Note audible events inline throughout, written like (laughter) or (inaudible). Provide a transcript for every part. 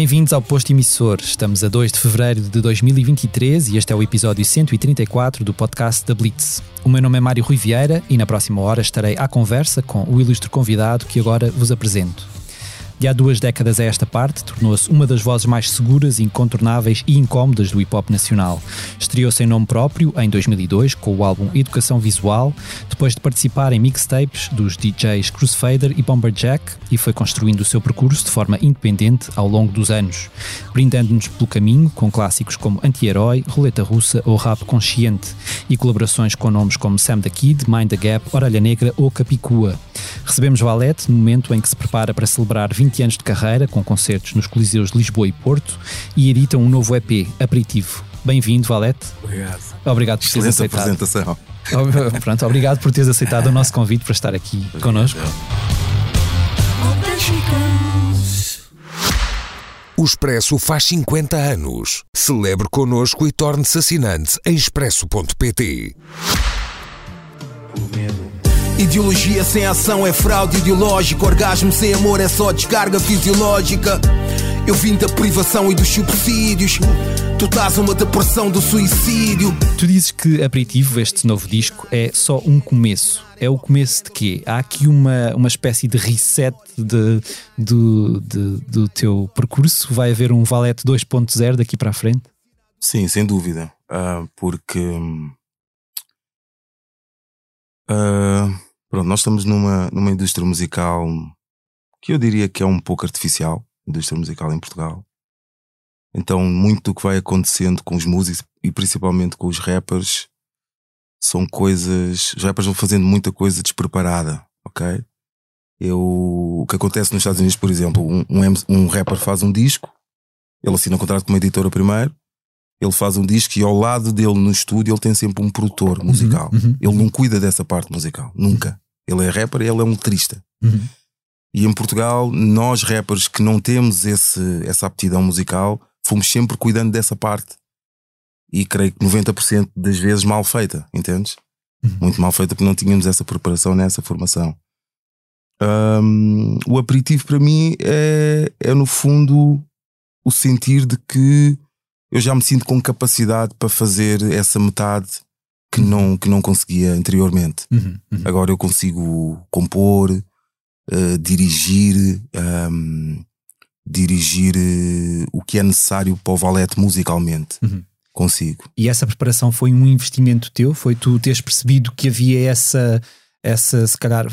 Bem-vindos ao Posto Emissor. Estamos a 2 de fevereiro de 2023 e este é o episódio 134 do podcast da Blitz. O meu nome é Mário Rui Vieira e na próxima hora estarei à conversa com o ilustre convidado que agora vos apresento. De há duas décadas a esta parte, tornou-se uma das vozes mais seguras, incontornáveis e incómodas do hip hop nacional. Estreou-se em nome próprio em 2002 com o álbum Educação Visual, depois de participar em mixtapes dos DJs Crucifader e Bomberjack e foi construindo o seu percurso de forma independente ao longo dos anos, brindando-nos pelo caminho com clássicos como Anti-Herói, Roleta Russa ou Rap Consciente e colaborações com nomes como Sam the Kid, Mind the Gap, Orelha Negra ou Capicua. Recebemos Valete no momento em que se prepara para celebrar 20 20 anos de carreira, com concertos nos Coliseus de Lisboa e Porto, e edita um novo EP, Aperitivo. Bem-vindo, Valete. Obrigado. Obrigado por teres aceitado. apresentação. Pronto, obrigado por teres aceitado o nosso convite para estar aqui obrigado. connosco. O Expresso faz 50 anos. Celebre connosco e torne-se assinante em expresso.pt. O medo Ideologia sem ação é fraude ideológica. Orgasmo sem amor é só descarga fisiológica. Eu vim da privação e dos subsídios. Tu estás uma depressão do suicídio. Tu dizes que Aperitivo, este novo disco, é só um começo. É o começo de quê? Há aqui uma, uma espécie de reset de, de, de do teu percurso? Vai haver um Valete 2.0 daqui para a frente? Sim, sem dúvida. Uh, porque. Uh, Pronto, nós estamos numa, numa indústria musical que eu diria que é um pouco artificial, indústria musical em Portugal. Então, muito do que vai acontecendo com os músicos e principalmente com os rappers são coisas. Os rappers vão fazendo muita coisa despreparada, ok? Eu, o que acontece nos Estados Unidos, por exemplo, um, um, um rapper faz um disco, ele assina um contrato com uma editora primeiro, ele faz um disco e ao lado dele no estúdio ele tem sempre um produtor uhum, musical. Uhum, uhum, ele não cuida dessa parte musical, nunca. Ele é rapper e ele é um letrista. Uhum. E em Portugal, nós rappers que não temos esse, essa aptidão musical, fomos sempre cuidando dessa parte. E creio que 90% das vezes mal feita, entendes? Uhum. Muito mal feita porque não tínhamos essa preparação nessa formação. Um, o aperitivo para mim é, é no fundo o sentir de que eu já me sinto com capacidade para fazer essa metade que não, que não conseguia anteriormente. Uhum, uhum. Agora eu consigo compor, uh, dirigir, um, dirigir uh, o que é necessário para o valete musicalmente. Uhum. Consigo. E essa preparação foi um investimento teu? Foi tu teres percebido que havia essa, essa se calhar,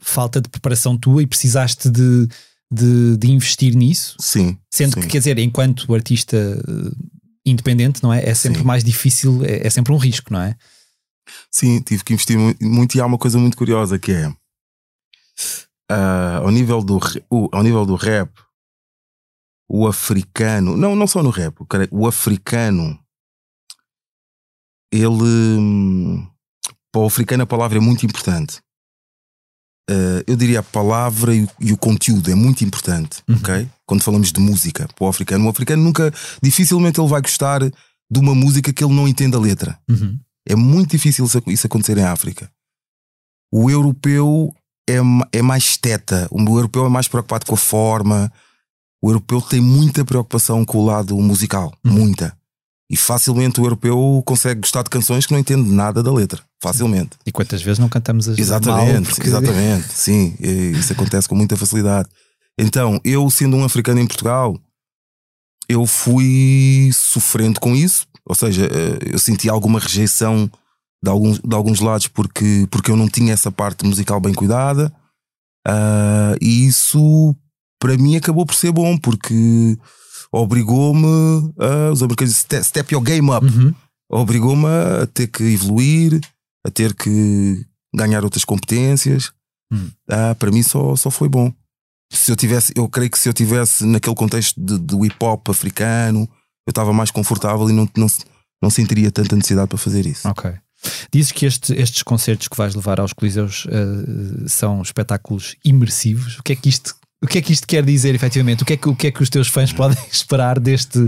falta de preparação tua e precisaste de, de, de investir nisso? Sim. Sendo sim. que, quer dizer, enquanto artista independente, não é? É sempre Sim. mais difícil, é, é, sempre um risco, não é? Sim, tive que investir muito, e há uma coisa muito curiosa que é uh, ao, nível do, uh, ao nível do rap, o africano, não, não só no rap, o africano, ele para o africano a palavra é muito importante. Uh, eu diria a palavra e, e, o conteúdo é muito importante, uhum. ok? Quando falamos de música para o africano, o africano nunca, dificilmente ele vai gostar de uma música que ele não entenda a letra. Uhum. É muito difícil isso acontecer em África. O europeu é, é mais teta, o europeu é mais preocupado com a forma. O europeu tem muita preocupação com o lado musical, uhum. muita. E facilmente o europeu consegue gostar de canções que não entende nada da letra. Facilmente. E quantas vezes não cantamos as Exatamente, porque... exatamente. (laughs) Sim, isso acontece com muita facilidade. Então, eu sendo um africano em Portugal, eu fui sofrendo com isso. Ou seja, eh, eu senti alguma rejeição de alguns, de alguns lados porque, porque eu não tinha essa parte musical bem cuidada. Uh, e isso para mim acabou por ser bom porque obrigou-me a. Os americanos step, step your game up. Uhum. Obrigou-me a ter que evoluir, a ter que ganhar outras competências. Uhum. Ah, para mim só, só foi bom. Se eu tivesse, eu creio que se eu tivesse naquele contexto de, do hip hop africano, eu estava mais confortável e não, não, não sentiria tanta necessidade para fazer isso. Ok. Dizes que este, estes concertos que vais levar aos Coliseus uh, são espetáculos imersivos. O que é que isto o que é que isto quer dizer, efetivamente? O que é que, o que, é que os teus fãs (laughs) podem esperar deste?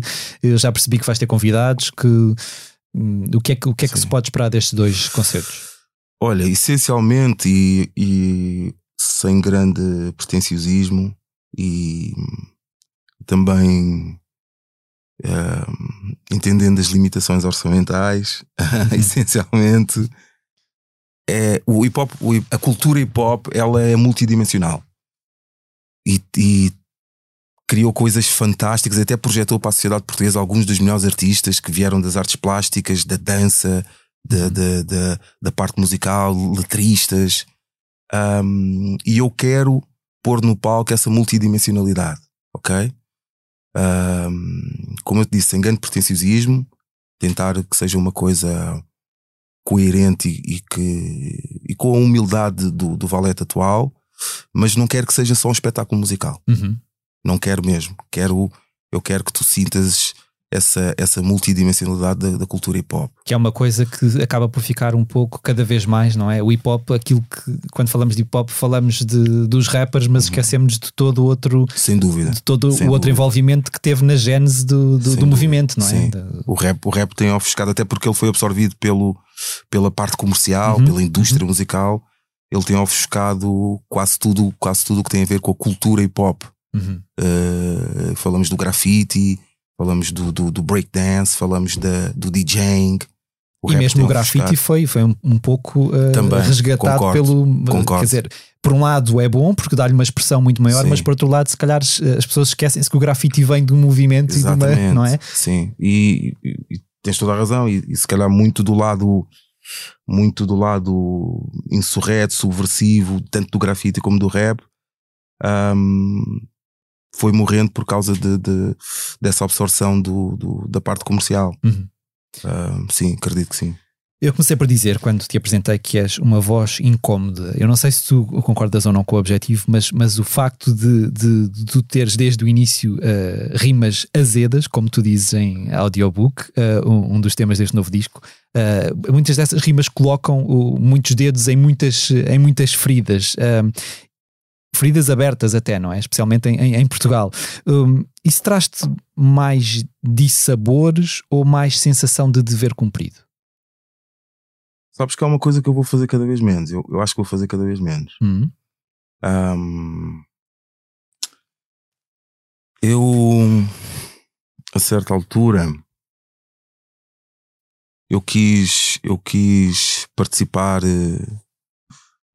Eu já percebi que vais ter convidados. Que, hum, o que é que, o que, é que se pode esperar destes dois concertos? Olha, essencialmente e, e sem grande pretenciosismo e também uh, entendendo as limitações orçamentais, (laughs) essencialmente, é, o hip hop, a cultura hip hop, ela é multidimensional e, e criou coisas fantásticas, até projetou para a sociedade portuguesa alguns dos melhores artistas que vieram das artes plásticas, da dança, da, da, da, da parte musical, letristas. Um, e eu quero pôr no palco essa multidimensionalidade, ok? Um, como eu te disse, sem grande pretenciosismo, tentar que seja uma coisa coerente e, e que, e com a humildade do, do valete atual, mas não quero que seja só um espetáculo musical. Uhum. Não quero mesmo. Quero, eu quero que tu sintas essa, essa multidimensionalidade da, da, cultura hip hop. Que é uma coisa que acaba por ficar um pouco cada vez mais, não é? O hip hop, aquilo que quando falamos de hip hop falamos de, dos rappers, mas uhum. esquecemos de todo o outro. Sem dúvida. De todo Sem o outro dúvida. envolvimento que teve na gênese do, do, do movimento, não é? Sim. O, rap, o rap tem ofuscado, até porque ele foi absorvido pelo, pela parte comercial, Uhum. pela indústria Uhum. musical. Ele tem ofuscado quase tudo, quase tudo que tem a ver com a cultura hip hop. Uhum. Uh, falamos do grafite, falamos do, do, do breakdance, falamos da, do DJing. O E mesmo o grafite foi, foi um, um pouco uh, Também, resgatado concordo, pelo. concordo. Quer dizer, por um lado é bom porque dá-lhe uma expressão muito maior, Sim. mas por outro lado, se calhar as as pessoas esquecem-se que o grafite vem de um movimento e de uma. Exatamente, Não é? Sim, e, e- e tens toda a razão, e, e se calhar muito do lado muito do lado insurreto, subversivo, tanto do grafite como do rap, ahm, foi morrendo por causa de, de- dessa absorção do, do- da parte comercial. Uhum. Ahm, sim, acredito que sim. Eu comecei por dizer, quando te apresentei, que és uma voz incómoda. Eu não sei se tu concordas ou não com o objetivo, mas, mas o facto de, de, de tu teres desde o início eh, rimas azedas, como tu dizes em audiobook, eh, um, um dos temas deste novo disco, eh, muitas dessas rimas colocam o- muitos dedos em muitas, em muitas feridas. feridas abertas até, não é? Especialmente em, em- em Portugal. Um, isso traz-te mais dissabores ou mais sensação de dever cumprido? Sabes que é uma coisa que eu vou fazer cada vez menos. Eu, eu acho que vou fazer cada vez menos. Hum? Ahm, eu, a certa altura, eu quis, eu quis participar eh,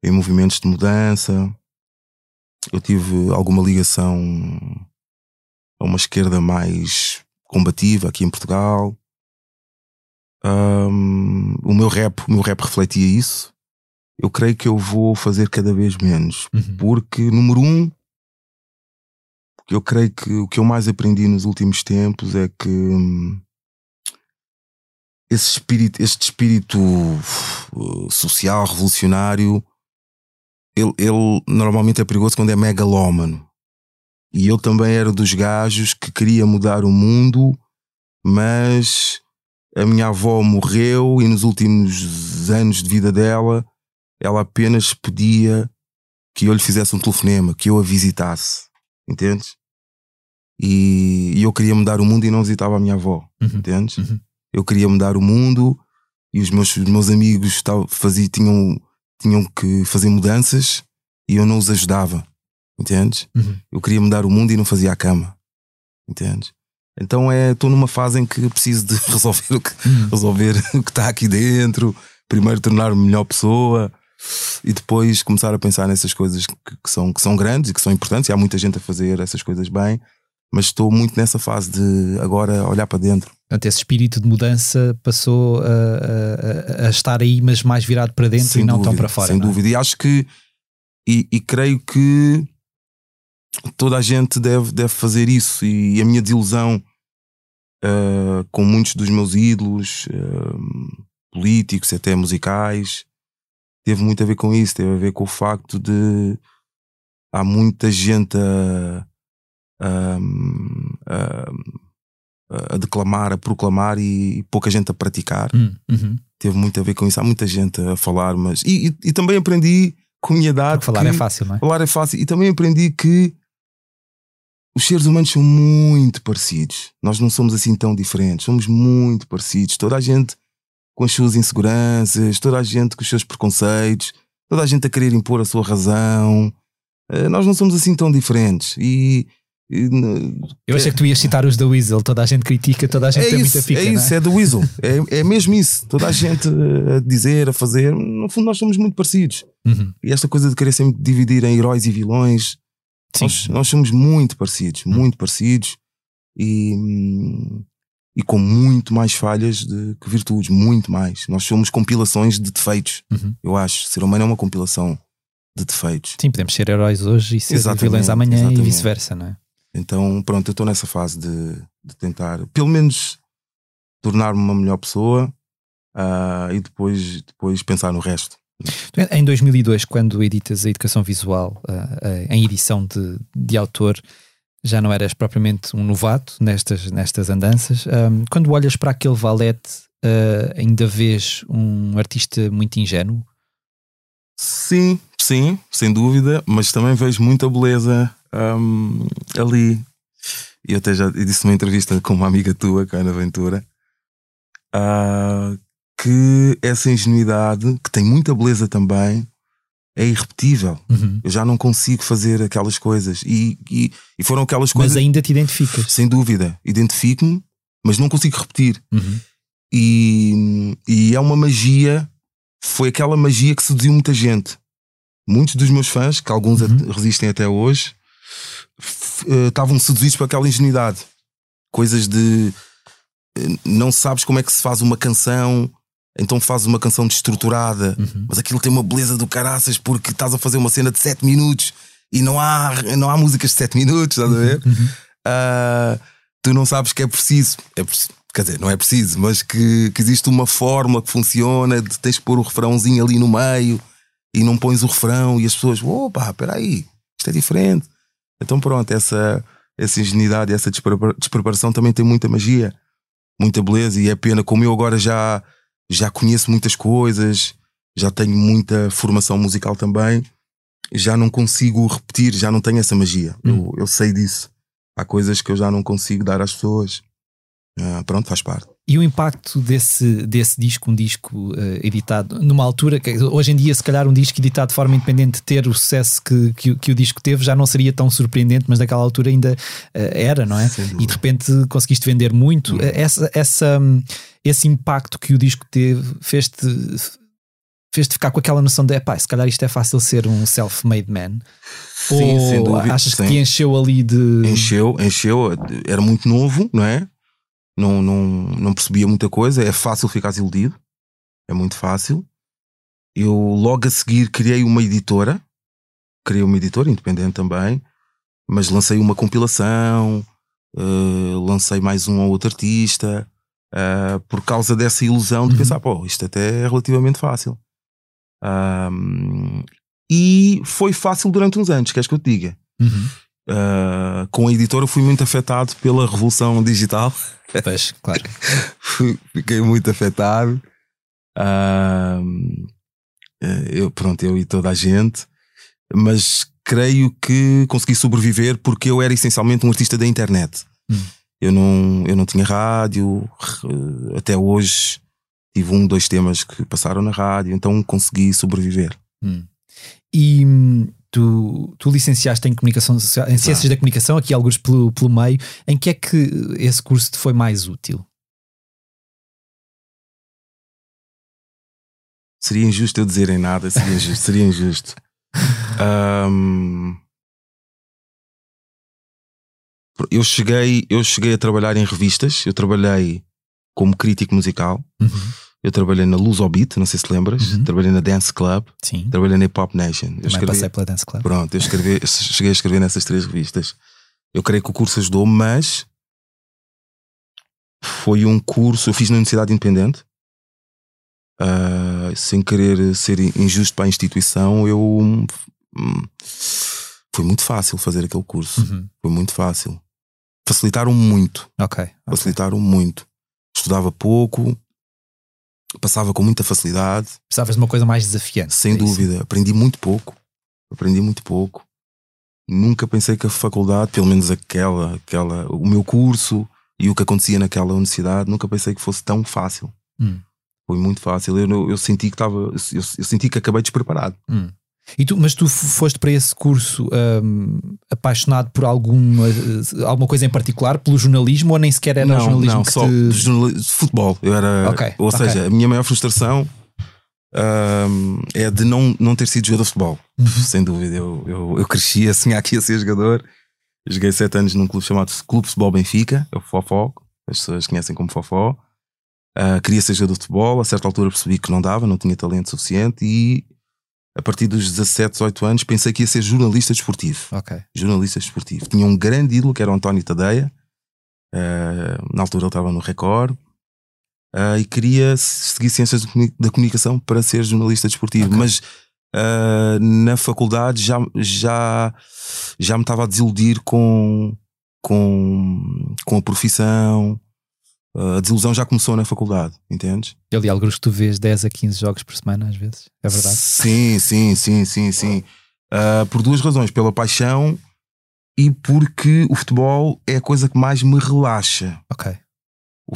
em movimentos de mudança. Eu tive alguma ligação a uma esquerda mais combativa aqui em Portugal. Ahm, o meu rap, o meu rap refletia isso. Eu creio que eu vou fazer cada vez menos. Uhum. Porque, número um, eu creio que o que eu mais aprendi nos últimos tempos é que hum, esse espírito, este espírito uh, social, revolucionário, ele, ele normalmente é perigoso quando é megalómano. E eu também era dos gajos que queria mudar o mundo, mas a minha avó morreu e nos últimos anos de vida dela, ela apenas pedia que eu lhe fizesse um telefonema, que eu a visitasse. Entendes? E, e eu queria mudar o mundo e não visitava a minha avó. Uhum. Entendes? Uhum. Eu queria mudar o mundo e os meus, os meus amigos tal, fazia, tinham, tinham que fazer mudanças e eu não os ajudava. Entendes? Uhum. Eu queria mudar o mundo e não fazia a cama. Entendes? Então é, estou numa fase em que preciso de (laughs) resolver o que, Uhum. resolver (laughs) o que está aqui dentro, primeiro tornar-me melhor pessoa e depois começar a pensar nessas coisas que, que são, que são grandes e que são importantes. E há muita gente a fazer essas coisas bem, mas estou muito nessa fase de agora olhar para dentro. Portanto, esse espírito de mudança passou a, a- a- estar aí, mas mais virado para dentro sem e não dúvida, tão para fora. Sem é? dúvida. E acho que, e, e creio que toda a gente deve, deve fazer isso. E a minha desilusão ah, com muitos dos meus ídolos, ah, políticos, até musicais, teve muito a ver com isso. Teve a ver com o facto de há muita gente a, a, a- a declamar, a proclamar e pouca gente a praticar Hum, uhum. teve muito a ver com isso. Há muita gente a falar, mas. E, e- e também aprendi com a minha idade. Porque falar que é fácil, não é? Falar é fácil. E também aprendi que os seres humanos são muito parecidos. Nós não somos assim tão diferentes. Somos muito parecidos. Toda a gente com as suas inseguranças, toda a gente com os seus preconceitos, toda a gente a querer impor a sua razão. Eh, Nós não somos assim tão diferentes. E Eu achei que tu ias citar os da Weasel, toda a gente critica, toda a gente é tem isso, muita fica. É isso, é? é do Weasel. é, é mesmo isso. Toda a gente a dizer, a fazer. No fundo, nós somos muito parecidos. Uhum. E esta coisa de querer sempre dividir em heróis e vilões, nós, nós, somos muito parecidos, uhum. muito parecidos e, e com muito mais falhas de, que virtudes, muito mais. Nós somos compilações de defeitos, uhum. eu acho. Ser humano é uma compilação de defeitos. Sim, podemos ser heróis hoje e ser exatamente, vilões amanhã exatamente. e vice-versa, não é? Então, pronto, eu estou nessa fase de, de, tentar, pelo menos, tornar-me uma melhor pessoa uh, e depois, depois pensar no resto. Em 2002, quando editas a educação visual uh, uh, em edição de, de autor, já não eras propriamente um novato nestas, nestas andanças. Um, quando olhas para aquele valete, ainda vês um artista muito ingênuo? Sim, sim, sem dúvida, mas também vejo muita beleza um, ali. E eu até já disse numa entrevista com uma amiga tua, a Ana Ventura, uh, que essa ingenuidade, que tem muita beleza também, é irrepetível. Uhum. Eu já não consigo fazer aquelas coisas. E, e, e foram aquelas coisas. Mas ainda te identificas. Sem dúvida. Identifico-me, mas não consigo repetir. Uhum. E, e é uma magia. Foi aquela magia que seduziu muita gente. Muitos dos meus fãs, que alguns Uhum. resistem até hoje, estavam seduzidos por aquela ingenuidade. Coisas de. eh, Não sabes como é que se faz uma canção, então fazes uma canção destruturada, Uhum. mas aquilo tem uma beleza do caraças porque estás a fazer uma cena de 7 minutos e não há, não há músicas de 7 minutos, estás a ver? Uhum. Ah, tu não sabes que é preciso, é preciso, quer dizer, não é preciso, mas que, que existe uma fórmula que funciona, de tens que pôr o refrãozinho ali no meio e não pões o refrão e as pessoas, opa, peraí, isto é diferente. Então pronto, essa, essa ingenuidade, essa desprepara- despreparação também tem muita magia, muita beleza e é pena, como eu agora já, já conheço muitas coisas, já tenho muita formação musical também, já não consigo repetir, já não tenho essa magia. Eu, eu sei disso. Há coisas que eu já não consigo dar às pessoas. Ah, pronto, faz parte. E o impacto desse, desse disco, um disco eh, editado numa altura que hoje em dia, se calhar, um disco editado de forma independente ter o sucesso que, que, o- que o disco teve já não seria tão surpreendente, mas naquela altura ainda eh, era, não é? Dúvida. E de repente conseguiste vender muito. Eh, Essa, essa, hum, esse impacto que o disco teve fez-te fez-te ficar com aquela noção de epá, se calhar isto é fácil ser um self-made man. Sim, Ou dúvida. achas que Sim. te encheu ali de. Encheu, encheu, era muito novo, não é? Não, não, não percebia muita coisa. É fácil ficar iludido, é muito fácil. Eu logo a seguir criei uma editora, criei uma editora independente também, mas lancei uma compilação, eh, lancei mais um ou outro artista, eh, por causa dessa ilusão de Uhum. pensar, pô, isto até é relativamente fácil. E foi fácil durante uns anos, queres que eu te diga? Uhum. Uh, com a editora fui muito afetado pela revolução digital. Pois, claro. (laughs) Fiquei muito afetado. Uh, eu, pronto, eu e toda a gente. Mas creio que consegui sobreviver porque eu era essencialmente um artista da internet. Hum. Eu, não, eu não tinha rádio. re- Até hoje tive um, dois temas que passaram na rádio. Então consegui sobreviver. Hum. E hum, tu, tu licenciaste em comunicação social, em ciências da comunicação, aqui alguns pelo, pelo meio. Em que é que esse curso te foi mais útil? Seria injusto eu dizer em nada, seria injusto. (laughs) seria injusto. Ahm, eu, cheguei, eu cheguei a trabalhar em revistas, eu trabalhei como crítico musical, eu trabalhei na Luz Beat, não sei se lembras, Uhum. trabalhei na Dance Club, Sim. trabalhei na Hip Hop Nation. Eu Também escrevi, passei pela Dance Club. Pronto, eu escrevi, (laughs) cheguei a escrever nessas três revistas. Eu creio que o curso ajudou, mas foi um curso, eu fiz na Universidade Independente. Ah, sem querer ser injusto para a instituição, eu hum, foi muito fácil fazer aquele curso. Uhum. Foi muito fácil. Facilitaram muito, Ok. ok. facilitaram muito. Estudava pouco, passava com muita facilidade. Precisavas de uma coisa mais desafiante. Sem é isso? dúvida, aprendi muito pouco. Aprendi muito pouco. Nunca pensei que a faculdade, pelo menos aquela, aquela, o meu curso e o que acontecia naquela universidade, nunca pensei que fosse tão fácil. Hum. Foi muito fácil. Eu, não- eu senti que estava, eu, eu senti que acabei despreparado. Hum. E tu, mas tu foste para esse curso um, apaixonado por alguma, alguma coisa em particular, pelo jornalismo, ou nem sequer era não, jornalismo? Não, só te... de futebol. Eu era, okay, ou okay. seja, a minha maior frustração um, é de não, não ter sido jogador de futebol. Uhum. Sem dúvida. Eu, eu, eu cresci assim aqui a ser jogador. Eu joguei sete anos num clube chamado Clube Futebol Benfica, é o Fofó, as pessoas conhecem como Fofó. Uh, queria ser jogador de futebol, a certa altura percebi que não dava, não tinha talento suficiente e a partir dos 17, 18 anos pensei que ia ser jornalista desportivo. Okay. Jornalista desportivo. Tinha um grande ídolo que era o António Tadeia, uh, na altura ele estava no Record, uh, e queria seguir ciências da comunicação para ser jornalista desportivo, okay. mas na faculdade já, já, já me estava a desiludir com, com, com a profissão a desilusão já começou na faculdade, entendes? Eu li alguns que tu vês 10 a 15 jogos por semana, às vezes, é verdade? Sim, sim, sim, sim, sim. Uh, por duas razões: pela paixão e porque o futebol é a coisa que mais me relaxa. Ok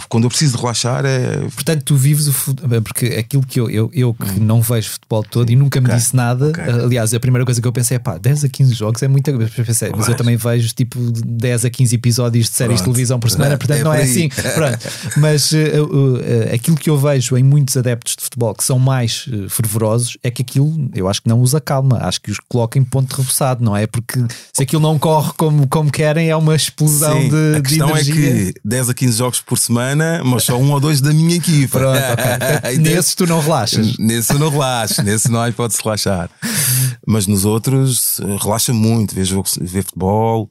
quando eu preciso de relaxar é. Portanto, tu vives o futebol. Porque aquilo que eu, eu, eu que hum. não vejo futebol todo e nunca me okay. disse nada. Okay. Aliás, a primeira coisa que eu pensei é pá, 10 a 15 jogos é muita coisa. Pensei, mas eu também vejo tipo 10 a 15 episódios de séries Pronto. de televisão por semana, portanto é não é assim. (laughs) Pronto. Mas uh, uh, uh, aquilo que eu vejo em muitos adeptos de futebol que são mais fervorosos é que aquilo eu acho que não usa calma, acho que os coloca em ponto rebuçado, não é? Porque se aquilo não corre como, como querem, é uma explosão Sim, de, a questão de energia. é que 10 a 15 jogos por semana semana, mas só um ou dois da minha equipa. Pronto, (laughs) okay. Nesses tu não relaxas. Nesse eu não relaxo, nesse não há hipótese de relaxar. Mas nos outros, eh, relaxa muito, vejo ver futebol.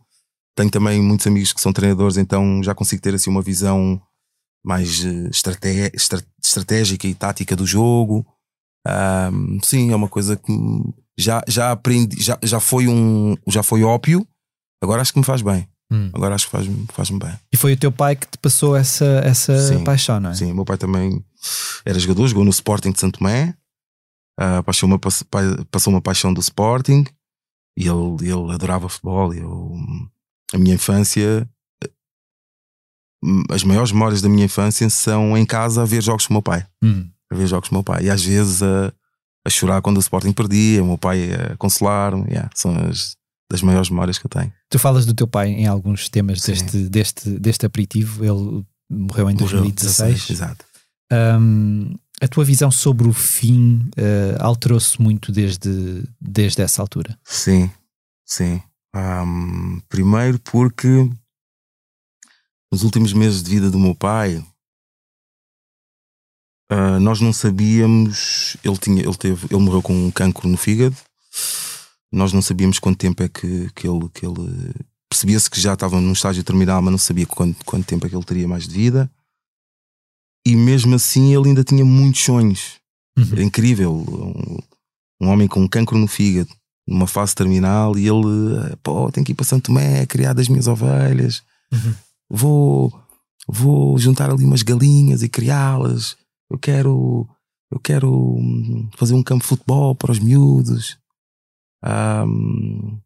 Tenho também muitos amigos que são treinadores, então já consigo ter assim uma visão mais eh, estrate estratégica e tática do jogo. Um, sim, é uma coisa que já, já aprendi, já, já foi um já foi ópio, agora acho que me faz bem. Hum. Agora acho que faz-me faz bem. E foi o teu pai que te passou essa, essa sim, paixão, não é? Sim, o meu pai também era jogador, jogou no Sporting de Santo Tomé, uh, passou, uma, passou uma paixão do Sporting e ele, ele adorava futebol. Eu, a minha infância, as maiores memórias da minha infância são em casa a ver jogos com o meu pai. Hum. A ver jogos com o meu pai. E às vezes a, a chorar quando o Sporting perdia, o meu pai a consolar-me. Yeah, são as das maiores memórias que eu tenho. Tu falas do teu pai em alguns temas deste, deste, deste aperitivo, ele morreu em 2016. exato. Um, a tua visão sobre o fim uh, alterou-se muito desde, desde essa altura? Sim, sim. Um, primeiro porque nos últimos meses de vida do meu pai uh, nós não sabíamos ele tinha ele teve ele morreu com um cancro no fígado nós não sabíamos quanto tempo é que, que ele. Que ele Percebia-se que já estava num estágio terminal, mas não sabia quanto, quanto tempo é que ele teria mais de vida. E mesmo assim ele ainda tinha muitos sonhos. Uhum. Era incrível. Um, um, homem com um cancro no fígado, numa fase terminal, e ele, pô, tenho que ir para Santo Tomé, criar das minhas ovelhas. Uhum. Vou, vou juntar ali umas galinhas e criá-las. Eu quero, eu quero hum, fazer um campo de futebol para os miúdos. Um,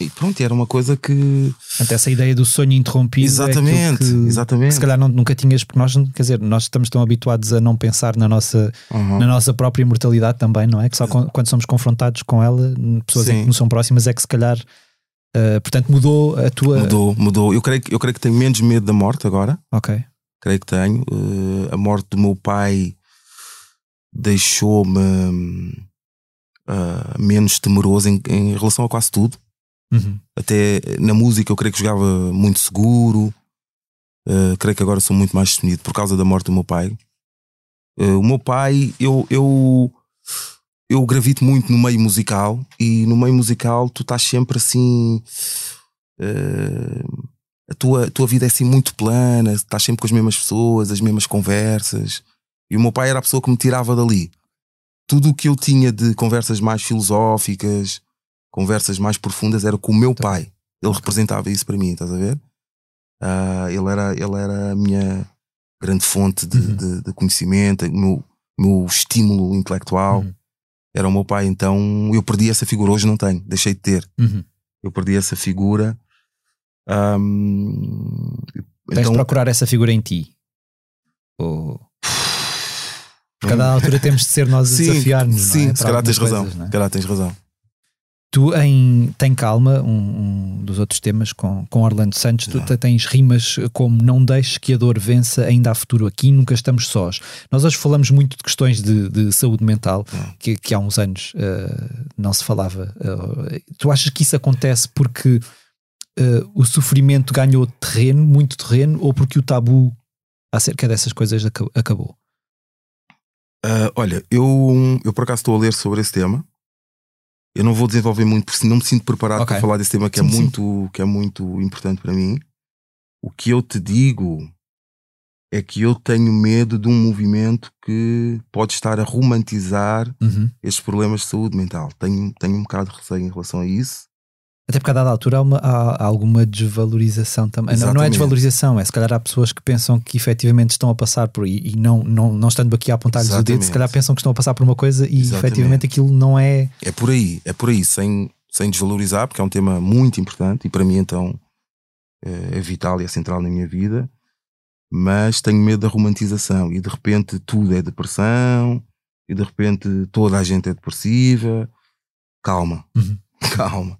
e pronto, era uma coisa que. Portanto, essa ideia do sonho interrompido. Exatamente, é que, exatamente. Se calhar não, nunca tinhas, porque nós, quer dizer, nós estamos tão habituados a não pensar na nossa, uhum. na nossa própria mortalidade também, não é? Que só quando somos confrontados com ela, pessoas que não são próximas, é que se calhar. Uh, portanto, mudou a tua. Mudou, mudou. Eu creio, eu creio que tenho menos medo da morte agora. Ok. Creio que tenho. Uh, a morte do meu pai deixou-me uh, menos temeroso em, em, relação a quase tudo. Uhum. Até na música eu creio que jogava muito seguro. Uh, creio que agora sou muito mais destemido por causa da morte do meu pai. Uh, o meu pai, eu, eu, eu gravito muito no meio musical e no meio musical tu estás sempre assim. Uh, a tua, a tua vida é assim muito plana, estás sempre com as mesmas pessoas, as mesmas conversas. E o meu pai era a pessoa que me tirava dali tudo o que eu tinha de conversas mais filosóficas, conversas mais profundas, era com o meu pai. Ele representava isso para mim, estás a ver? Uh, ele, era, ele era a minha grande fonte de, uhum. de, de conhecimento, o meu, meu estímulo intelectual. Uhum. Era o meu pai, então eu perdi essa figura. Hoje não tenho, deixei de ter. Uhum. Eu perdi essa figura. Um, Tens então, de procurar essa figura em ti. Ou... Eu cada altura temos de ser nós a desafiar-nos. Sim, é? se calhar tens razão. É? Calhar tens razão. Tu em Tem Calma, um, um, dos outros temas com, com Orlando Santos, tu tens rimas como Não deixes que a dor vença, ainda há futuro aqui, nunca estamos sós. Nós hoje falamos muito de questões de, de saúde mental, que, que, há uns anos uh, não se falava. Uh, tu achas que isso acontece porque uh, o sofrimento ganhou terreno, muito terreno, ou porque o tabu acerca dessas coisas acabou? Olha, eu, eu por acaso estou a ler sobre esse tema eu não vou desenvolver muito porque não me sinto preparado okay. para falar desse tema que é sim, é muito que é muito importante para mim. O que eu te digo é que eu tenho medo de um movimento que pode estar a romantizar uhum. estes problemas de saúde mental. Tenho, tenho um bocado de receio em relação a isso. Até porque a dada altura há, uma, há alguma desvalorização também. Não, não, é desvalorização, é se calhar há pessoas que pensam que efetivamente estão a passar por e, e não, não, não estando aqui a apontar-lhes o dedo, se calhar pensam que estão a passar por uma coisa e Exatamente. efetivamente aquilo não é. É por aí, é por aí, sem, sem desvalorizar, porque é um tema muito importante e para mim então é, é vital e é central na minha vida, mas tenho medo da romantização e de repente tudo é depressão e de repente toda a gente é depressiva. Calma, uhum. (laughs) calma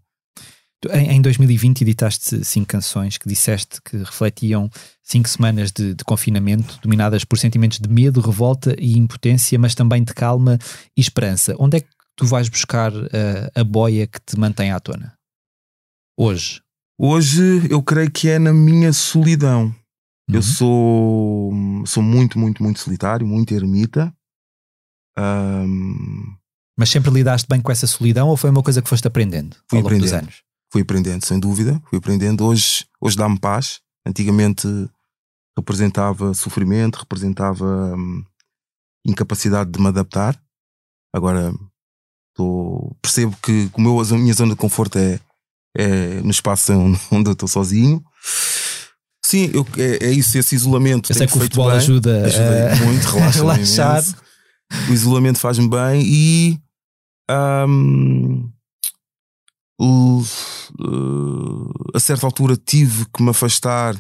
em, em 2020 editaste cinco canções que disseste que refletiam cinco semanas de, de, confinamento, dominadas por sentimentos de medo, revolta e impotência, mas também de calma e esperança. Onde é que tu vais buscar uh, a boia que te mantém à tona? Hoje? Hoje eu creio que é na minha solidão. Uhum. Eu sou, sou muito, muito, muito solitário, muito ermita. Um... Mas sempre lidaste bem com essa solidão ou foi uma coisa que foste aprendendo ao longo dos anos? Fui aprendendo, sem dúvida, fui aprendendo. Hoje, hoje dá-me paz. Antigamente representava sofrimento, representava hum, incapacidade de me adaptar. Agora tô, percebo que o meu, a minha zona de conforto é, é no espaço onde (laughs) eu estou sozinho. Sim, eu, é, é, isso, esse isolamento. Eu sei que o futebol bem, ajuda, ajuda (laughs) a muito, relaxa relaxar. O isolamento faz-me bem e um, uh, a certa altura tive que me afastar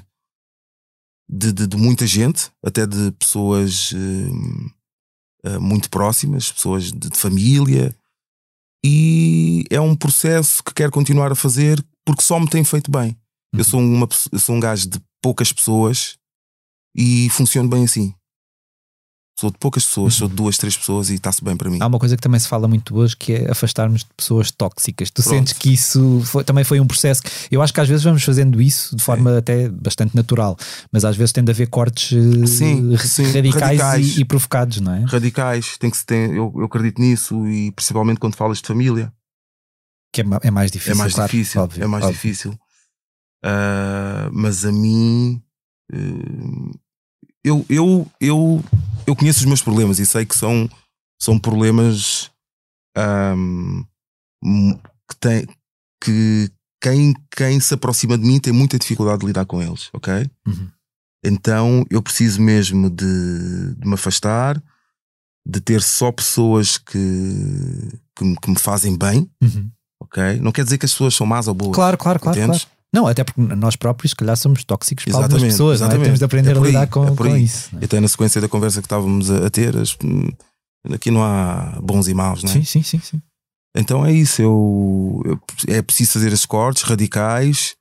de, de, de muita gente, até de pessoas uh, uh, muito próximas, pessoas de, de, família, e é um processo que quero continuar a fazer porque só me tem feito bem. Uhum. Eu, sou uma, eu sou um gajo de poucas pessoas e funciono bem assim. Sou de poucas pessoas, sou de duas, três pessoas e está-se bem para mim. Há uma coisa que também se fala muito hoje que é afastarmos de pessoas tóxicas. Tu Pronto. sentes que isso foi, também foi um processo. Eu acho que às vezes vamos fazendo isso de forma até bastante natural, mas às vezes tem de haver cortes eh, sim, sim, radicais, radicais. E, e, provocados, não é? Radicais, tem que se ter, eu, eu acredito nisso e principalmente quando falas de família. Que é, é mais difícil. É mais claro, difícil, óbvio, é mais óbvio. difícil. Uh, mas a mim. Uh, eu, eu, eu, eu conheço os meus problemas e sei que são, são problemas um, que, tem, que quem, quem se aproxima de mim tem muita dificuldade de lidar com eles, ok? Uhum. Então eu preciso mesmo de, de, me afastar, de ter só pessoas que, que, que me fazem bem, uhum. ok? Não quer dizer que as pessoas são más ou boas. Claro, claro, claro. claro. Não, até porque nós próprios, se calhar, somos tóxicos para exatamente, algumas pessoas, não é? temos de aprender é a lidar com, é com isso. É? Até na sequência da conversa que estávamos a, a ter, as, aqui não há bons e maus, não é? Sim, sim, sim. sim. Então é isso, eu, eu, é preciso fazer esses cortes radicais,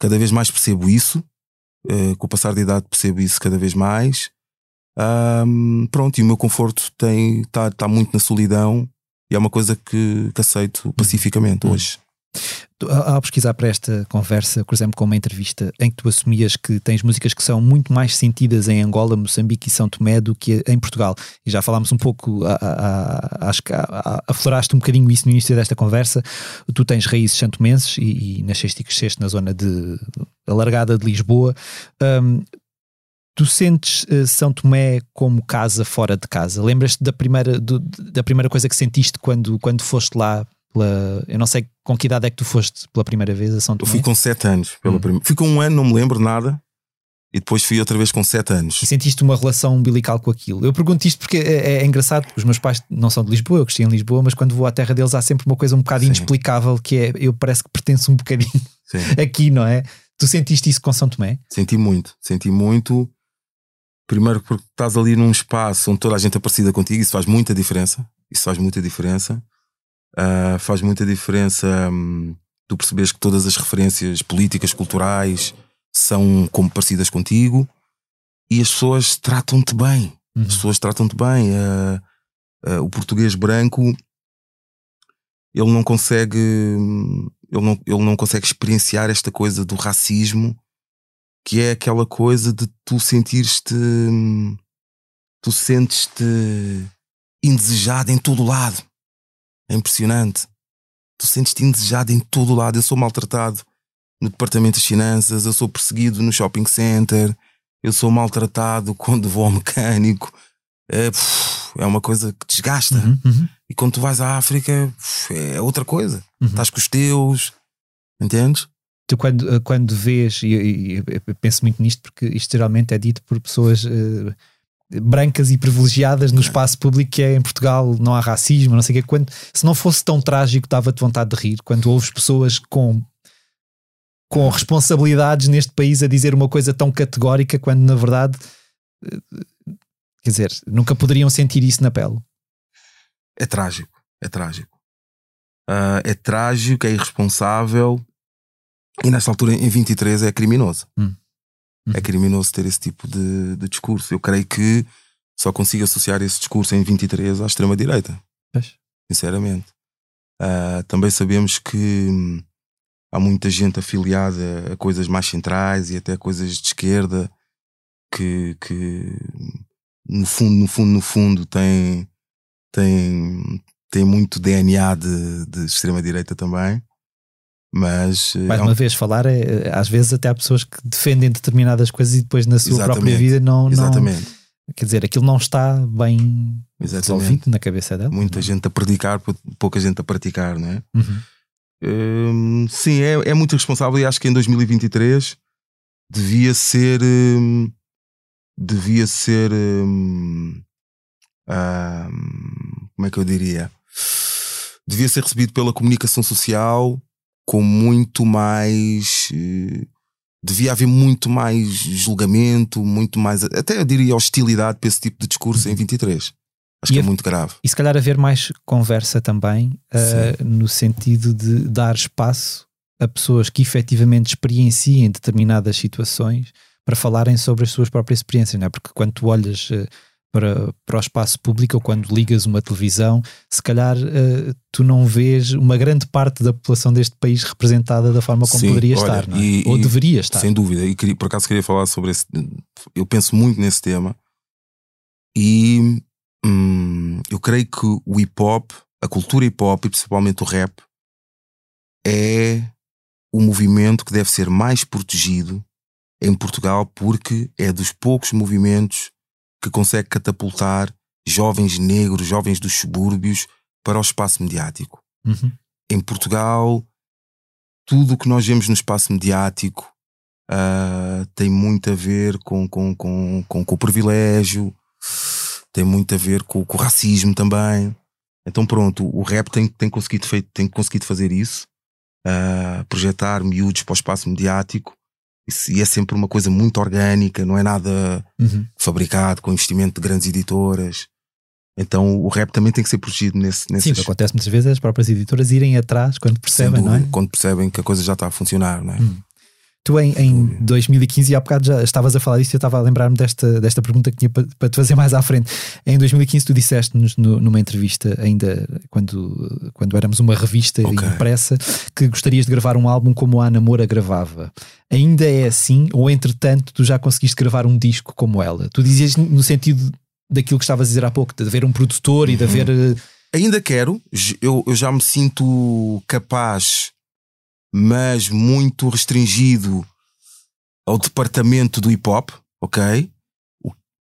cada vez mais percebo isso, uh, com o passar da idade percebo isso cada vez mais. Um, pronto, e o meu conforto está tá muito na solidão e é uma coisa que, que aceito pacificamente hum. hoje. Ao pesquisar para esta conversa, cruzei-me com uma entrevista em que tu assumias que tens músicas que são muito mais sentidas em Angola, Moçambique e São Tomé do que em Portugal. E já falámos um pouco, a, a, a, acho que afloraste um bocadinho isso no início desta conversa. Tu tens raízes santomenses e, e nasceste e cresceste na zona de alargada de Lisboa. Um, Tu sentes uh, São Tomé como casa fora de casa? Lembras-te da primeira, do, da primeira coisa que sentiste quando, quando foste lá pela, eu não sei com que idade é que tu foste pela primeira vez a São Tomé? Eu fui com 7 anos. Pela hum. primeira... Fui com um ano, não me lembro nada. E depois fui outra vez com 7 anos. E sentiste uma relação umbilical com aquilo? Eu pergunto isto porque é, é, é engraçado, os meus pais não são de Lisboa, eu cresci em Lisboa, mas quando vou à terra deles há sempre uma coisa um bocado Sim. inexplicável que é eu parece que pertenço um bocadinho Sim. (laughs) aqui, não é? Tu sentiste isso com São Tomé? Senti muito, senti muito. Primeiro porque estás ali num espaço onde toda a gente é parecida contigo, isso faz muita diferença. Isso faz muita diferença. Uh, faz muita diferença um, tu percebes que todas as referências políticas, culturais são como parecidas contigo e as pessoas tratam-te bem. Uhum. As pessoas tratam-te bem. Uh, uh, o português branco ele não consegue ele não, ele não consegue experienciar esta coisa do racismo que é aquela coisa de tu sentires-te tu sentes-te indesejado em todo lado é impressionante tu sentes-te indesejado em todo lado eu sou maltratado no departamento de finanças eu sou perseguido no shopping center eu sou maltratado (laughs) quando vou ao mecânico é, é uma coisa que desgasta. Uhum, uhum. E quando tu vais à África, é outra coisa. Uhum. Estás com os teus, entendes? Tu, quando, quando vês, e, eu penso muito nisto, porque isto geralmente é dito por pessoas. Uh, brancas e privilegiadas no espaço público que é em Portugal não há racismo, não sei o quê. Quando, se não fosse tão trágico, dava-te vontade de rir. Quando ouves pessoas com com responsabilidades neste país a dizer uma coisa tão categórica quando na verdade eh, quer dizer, nunca poderiam sentir isso na pele. É trágico, é trágico. Uh, é trágico, é irresponsável e nesta altura, em 23, é criminoso. Hum. Hum. É criminoso ter esse tipo de, de, discurso. Eu creio que só consigo associar esse discurso em 23 à extrema-direita. Sinceramente. Uh, também sabemos que hum, há muita gente afiliada a coisas mais centrais e até coisas de esquerda que, que no fundo, no fundo, no fundo tem, tem, tem muito DNA de, de extrema-direita também. Mas. Mais é uma vez, falar é, às vezes até há pessoas que defendem determinadas coisas e depois na sua Exatamente. própria vida não. Exatamente. Não, quer dizer, aquilo não está bem Exatamente. resolvido na cabeça dela. Muita não. gente a predicar, pouca gente a praticar, não é? Uhum. Hum, sim, é, é muito responsável e acho que em 2023 devia ser. Hum, devia ser. Hum, hum, como é que eu diria? Devia ser recebido pela comunicação social com muito mais. Uh, devia haver muito mais julgamento, muito mais. Até eu diria hostilidade para esse tipo de discurso em 23. Acho e que é muito grave. E se calhar haver mais conversa também, uh, no sentido de dar espaço a pessoas que efetivamente experienciem determinadas situações para falarem sobre as suas próprias experiências, não é? Porque quando tu olhas uh, para, para o espaço público ou quando ligas uma televisão, se calhar uh, tu não vês uma grande parte da população deste país representada da forma como Sim, poderia olha, estar, é? E, ou e, deveria estar. Sem dúvida, e queria, por acaso queria falar sobre esse. Eu penso muito nesse tema e hum, eu creio que o hip hop, a cultura hip hop e principalmente o rap, é o movimento que deve ser mais protegido em Portugal porque é dos poucos movimentos que consegue catapultar jovens negros, jovens dos subúrbios para o espaço mediático. Uhum. Em Portugal, tudo o que nós vemos no espaço mediático uh, tem muito a ver com, com, com, com, com o privilégio, tem muito a ver com, com, o racismo também. Então, pronto, o rap tem, tem, conseguido, feito, tem conseguido fazer isso, uh, projetar miúdos para o espaço mediático e é sempre uma coisa muito orgânica, não é nada uhum. fabricado com investimento de grandes editoras. Então o rap também tem que ser protegido nesse. Nesses... Sim, o que acontece muitas vezes é as próprias editoras irem atrás quando percebem, dúvida, não é? Quando percebem que a coisa já está a funcionar, não é? Uhum. Tu em, em 2015, e há bocado já estavas a falar disso, eu estava a lembrar-me desta, desta pergunta que tinha para, para te fazer mais à frente. Em 2015, tu disseste-nos numa entrevista, ainda quando, quando éramos uma revista okay. impressa, que gostarias de gravar um álbum como a Ana Moura gravava. Ainda é assim, ou entretanto, tu já conseguiste gravar um disco como ela? Tu dizias no sentido daquilo que estavas a dizer há pouco, de haver um produtor uhum. e de haver. Eh, ainda quero, eu, eu já me sinto capaz mas muito restringido ao departamento do hip hop, ok?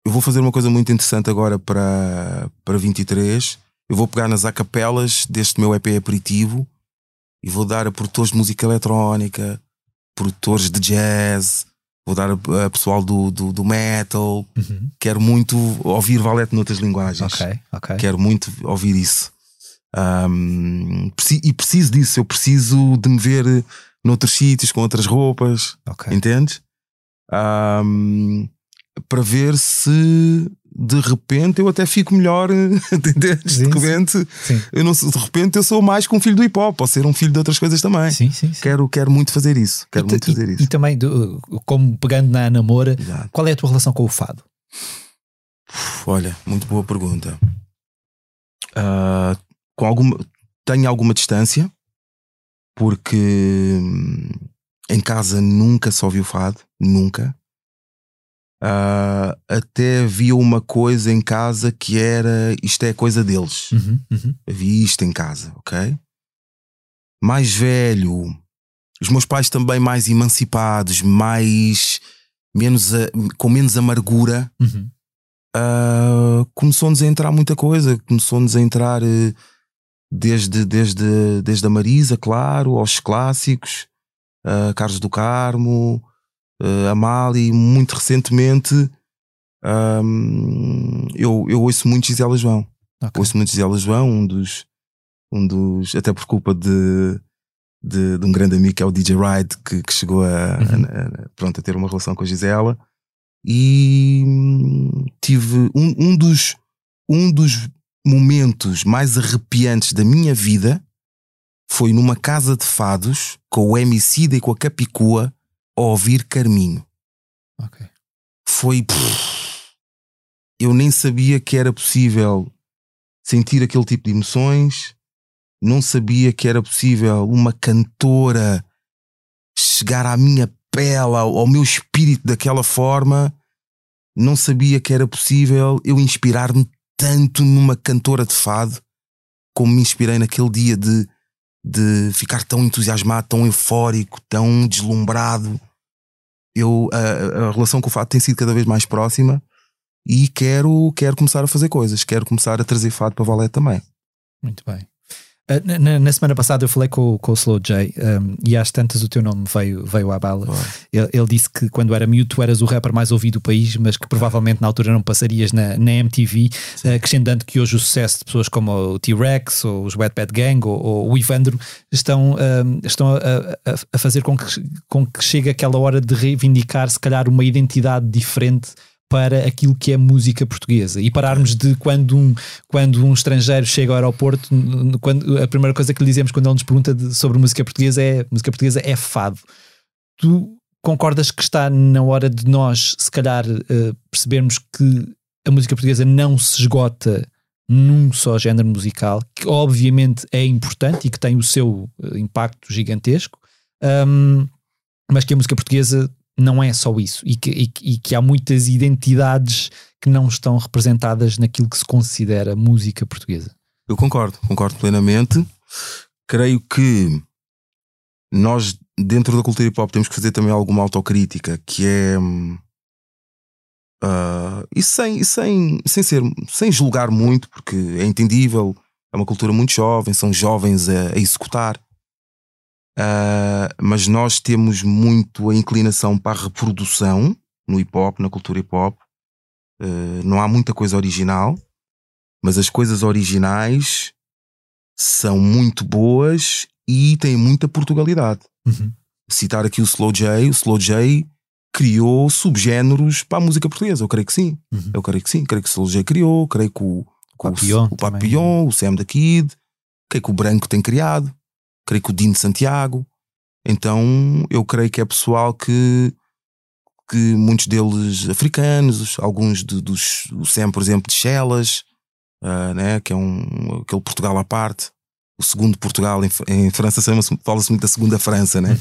Eu vou fazer uma coisa muito interessante agora para, para 23. Eu vou pegar nas acapelas deste meu EP aperitivo e vou dar a produtores de música eletrónica, produtores de jazz, vou dar a, a pessoal do, do, do metal. Uhum. Quero muito ouvir Valete noutras linguagens. Ok, ok. Quero muito ouvir isso. Um, e preciso disso, eu preciso de me ver noutros sítios, com outras roupas, okay. entendes? Um, para ver se de repente eu até fico melhor, (laughs) entendes? De repente, sim. eu não de repente eu sou mais que um filho do hip hop, posso ser um filho de outras coisas também. Sim, sim, sim. Quero, quero muito fazer isso. Quero e, muito fazer e, isso. E também, como pegando na namora, Exato. qual é a tua relação com o fado? Olha, muito boa pergunta. Uh, com alguma, tenho alguma distância, porque hum, em casa nunca só ouvi o fado, nunca. Uh, até havia uma coisa em casa que era isto é coisa deles. Uhum, uhum. Havia isto em casa, ok? Mais velho, os meus pais também mais emancipados, mais menos com menos amargura. Uhum. Uh, começou-nos a entrar muita coisa, começou-nos a entrar uh, desde, desde, desde a Marisa, claro, aos clássicos, uh, Carlos do Carmo, uh, a Mali, muito recentemente um, eu, eu ouço muito Gisela João. Okay. Ouço muito Gisela João, um dos, um dos até por culpa de, de, de um grande amigo que é o DJ Ride, que, que chegou a, uhum. a, a, pronto, a ter uma relação com a Gisela. E hum, tive um, um, dos, um dos momentos mais arrepiantes da minha vida foi numa casa de fados com o Emicida e com a Capicua a ouvir Carminho. Okay. Foi. Pff, eu nem sabia que era possível sentir aquele tipo de emoções, não sabia que era possível uma cantora chegar à minha pele, ao, ao meu espírito daquela forma, não sabia que era possível eu inspirar-me tanto numa cantora de fado como me inspirei naquele dia de de ficar tão entusiasmado, tão eufórico, tão deslumbrado. Eu, a, a relação com o fado tem sido cada vez mais próxima e quero, quero começar a fazer coisas, quero começar a trazer fado para Valé também. Muito bem. Ah, na, na, semana passada eu falei com, com o Slow J um, e às tantas o teu nome veio, veio à bala. Ele, ele, disse que quando era miúdo tu eras o rapper mais ouvido do país, mas que provavelmente na altura não passarias na, na MTV, uh, ah, acrescentando que hoje o sucesso de pessoas como o T-Rex ou os Wet Bad Gang ou, ou, o Ivandro estão, um, estão a, a, a, fazer com que, com que chegue aquela hora de reivindicar se calhar uma identidade diferente para aquilo que é música portuguesa e pararmos de quando um, quando um estrangeiro chega ao aeroporto, quando, a primeira coisa que lhe dizemos quando ele nos pergunta de, sobre música portuguesa é música portuguesa é fado. Tu concordas que está na hora de nós, se calhar, uh, percebermos que a música portuguesa não se esgota num só género musical, que obviamente é importante e que tem o seu uh, impacto gigantesco, um, mas que a música portuguesa não é só isso e que, e, e que há muitas identidades que não estão representadas naquilo que se considera música portuguesa. Eu concordo, concordo plenamente. Creio que nós, dentro da cultura hip hop, temos que fazer também alguma autocrítica, que é. Uh, e sem, sem, sem, ser, sem julgar muito, porque é entendível, é uma cultura muito jovem, são jovens a, a executar. Uh, mas nós temos muito a inclinação para a reprodução no hip hop, na cultura hip hop. Uh, não há muita coisa original, mas as coisas originais são muito boas e têm muita Portugalidade. Uhum. Citar aqui o Slow J, o Slow J criou subgéneros para a música portuguesa. Eu creio que sim. Uhum. Eu creio que sim. Creio que o Slow J criou, creio que o, o, Papillon, o, o, Papillon, o Sam da Kid, creio que o Branco tem criado creio que o Dino Santiago. Então eu creio que é pessoal que, que muitos deles africanos, alguns de, dos, o Sam, por exemplo, de Chelas, uh, né, que é um, aquele Portugal à parte. O segundo Portugal, em, em França fala-se muito da segunda França, né?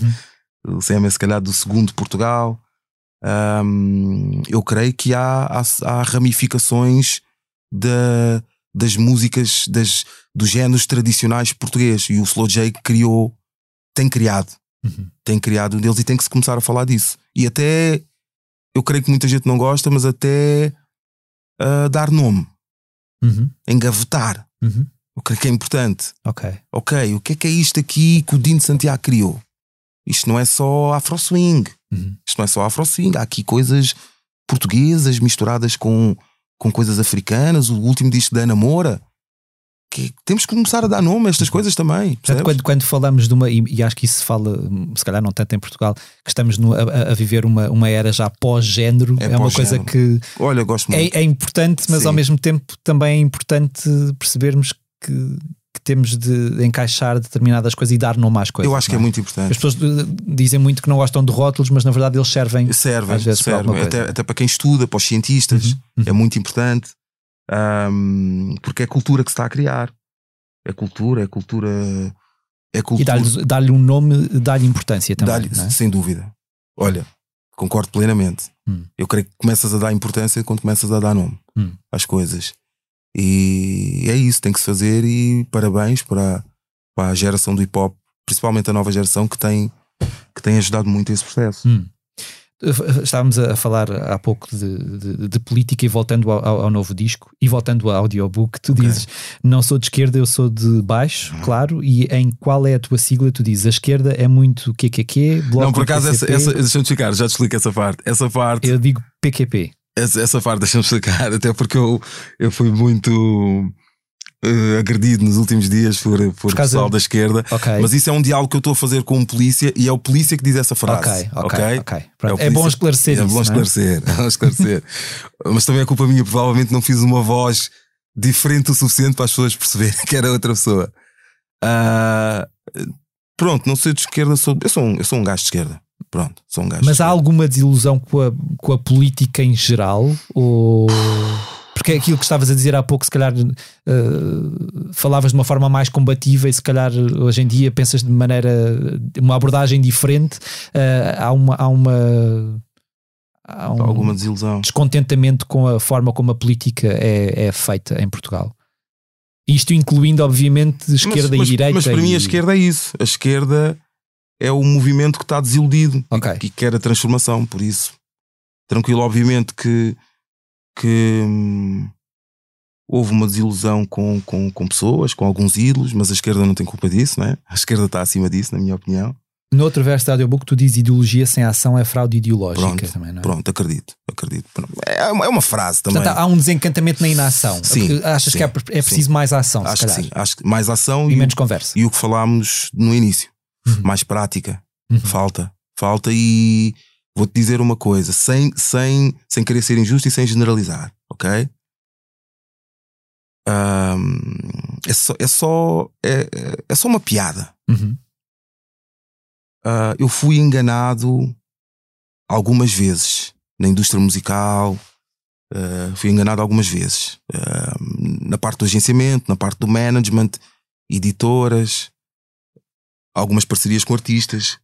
Uhum. O Sam é se calhar do segundo Portugal. Um, eu creio que há, há, há ramificações da, das músicas das, dos géneros tradicionais portugueses e o Slow J criou, tem criado, uhum. tem criado um deles e tem que se começar a falar disso. E até, eu creio que muita gente não gosta, mas até uh, dar nome, uhum. engavetar. Uhum. Eu creio que é importante. Ok. Ok, o que é que é isto aqui que o Dino Santiago criou? Isto não é só Afro Swing. Uhum. Isto não é só Afro Swing. Há aqui coisas portuguesas misturadas com com coisas africanas, o último disco da Ana Moura. Que temos que começar a dar nome a estas coisas também. Portanto, quando, quando falamos de uma, e, e, acho que isso se fala, se calhar não tanto em Portugal, que estamos no, a, a, viver uma, uma era já pós-género, é, é pós uma coisa que Olha, gosto é, muito. É, é importante, mas Sim. ao mesmo tempo também é importante percebermos que, que, temos de encaixar determinadas coisas e dar nome às coisas. Eu acho que é? é? muito importante. As pessoas dizem muito que não gostam de rótulos, mas na verdade eles servem. Servem, servem. Até, até, para quem estuda, para os cientistas, uhum, uhum. é muito importante. Um, porque é a cultura que se está a criar. É cultura, é cultura. É cultura. E dar-lhe um nome, dá-lhe importância também. É? Sem dúvida. Olha, concordo plenamente. Hum. Eu creio que começas a dar importância quando começas a dar nome hum. às coisas. E é isso, tem que se fazer. E parabéns para, para a geração do hip hop, principalmente a nova geração, que tem, que tem ajudado muito esse processo. Hum. Estávamos a falar há pouco de, de, de política e voltando ao, ao, novo disco e voltando ao audiobook, tu okay. dizes não sou de esquerda, eu sou de baixo, uhum. claro, e em qual é a tua sigla? Tu dizes a esquerda é muito QQQ, bloco Não, por acaso, essa, essa, deixa-me explicar, já te explico essa parte. Essa parte. Eu digo PQP. Essa, essa parte, deixa-me explicar, (laughs) até porque eu, eu fui muito uh, agredido nos últimos dias por, por, por pessoal da esquerda. Okay. Mas isso é um diálogo que eu estou a fazer com um polícia e é o polícia que diz essa frase. Ok, ok. okay? É, é, bom esclarecer é isso. Bom esclarecer, é bom esclarecer. (laughs) mas também é culpa minha, provavelmente não fiz uma voz diferente o suficiente para as pessoas perceberem (laughs) que era outra pessoa. Uh, pronto, não sei de esquerda, sou, eu, sou um, eu sou um gajo de esquerda. Pronto, sou um gajo. Mas há alguma desilusão com a, com a política em geral? Ou (sighs) porque é aquilo que estavas a dizer há pouco, se calhar uh, falavas de uma forma mais combativa e se calhar hoje em dia pensas de maneira, uma abordagem diferente, uh, há uma. Há uma há um alguma desilusão. Descontentamento com a forma como a política é, é feita em Portugal. Isto incluindo, obviamente, esquerda mas, e direita. Mas para e... mim a esquerda é isso. A esquerda é o movimento que está desiludido okay. e que quer a transformação. Por isso, tranquilo, obviamente que que hum, houve uma desilusão com, com, com pessoas, com alguns ídolos, mas a esquerda não tem culpa disso, né? A esquerda está acima disso, na minha opinião. No outro verso da audiobook, tu dizes ideologia sem ação é fraude ideológica pronto, também, não é? Pronto, acredito, acredito. É uma, é uma frase também. Portanto, há um desencantamento na inação. Sim, achas sim, que é, é preciso sim. mais ação? Acho que sim, acho que mais ação e, e menos o, conversa. E o que falámos no início, uhum. mais prática. Uhum. Falta, falta e vou-te dizer uma coisa, sem, sem, sem querer ser injusto e sem generalizar ok? Um, é só, é, só, é, é só uma piada. Uhum. Uh, eu fui enganado algumas vezes na indústria musical. Uh, fui enganado algumas vezes uh, na parte do agenciamento, na parte do management, editoras, algumas parcerias com artistas.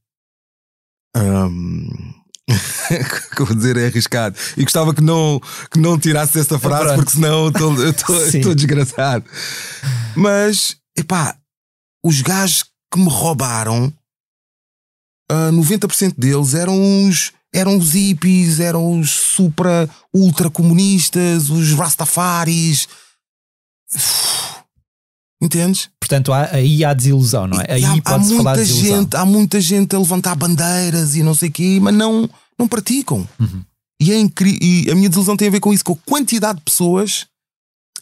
Um, (laughs) como dizer, é arriscado. E gostava que não, que não tirasse esta frase, porque senão estou desgraçado. Mas, epá, os gajos que me roubaram, uh, 90% deles eram os, eram os hippies, eram os supra, ultra comunistas, os rastafaris. Entendes? Portanto, há, aí há desilusão, não é? Aí há, há muita gente, há muita gente a levantar bandeiras e não sei o quê, mas não, não praticam. Uhum. E, é e a minha desilusão tem a ver com isso, com a quantidade de pessoas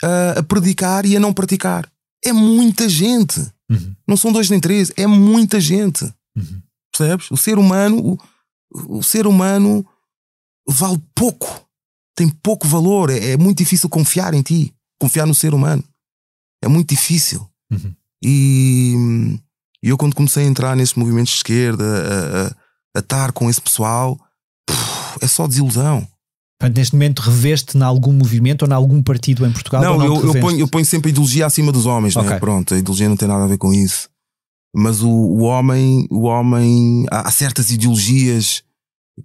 uh, a predicar e a não praticar. É muita gente. Uhum. Não são dois nem três, é muita gente. Uhum. Percebes? O ser humano, o, o, ser humano vale pouco. Tem pouco valor. É, é muito difícil confiar em ti, confiar no ser humano. É muito difícil. Uhum. E, e, eu, quando comecei a entrar nesses movimentos de esquerda, a, a, a estar com esse pessoal, puf, é só desilusão. Portanto, neste momento reveste em algum movimento ou em algum partido em Portugal? Não, não eu, eu, ponho, eu ponho sempre a ideologia acima dos homens, okay. né? Pronto, a ideologia não tem nada a ver com isso. Mas o, o homem, o homem, há, há certas ideologias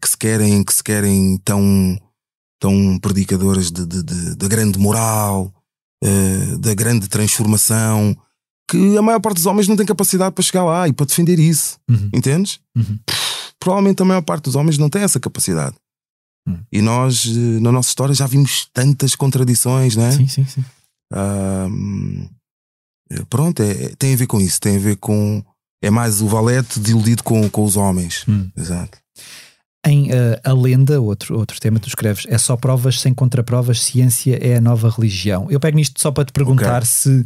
que se querem, que se querem tão, tão predicadoras de, de, de, de grande moral, uh, da grande transformação, que a maior parte dos homens não tem capacidade para chegar lá e para defender isso. Uhum. Entendes? Uhum. Provavelmente a maior parte dos homens não tem essa capacidade. Uhum. E nós, eh, na nossa história, já vimos tantas contradições, né? Sim, sim, sim. pronto, é, tem a ver com isso. Tem a ver com. É mais o valete desiludido com, com os homens. Hum. Exato. Em uh, A Lenda, outro, outro tema que tu escreves, é só provas sem contraprovas, ciência é a nova religião. Eu pego nisto só para te perguntar okay. se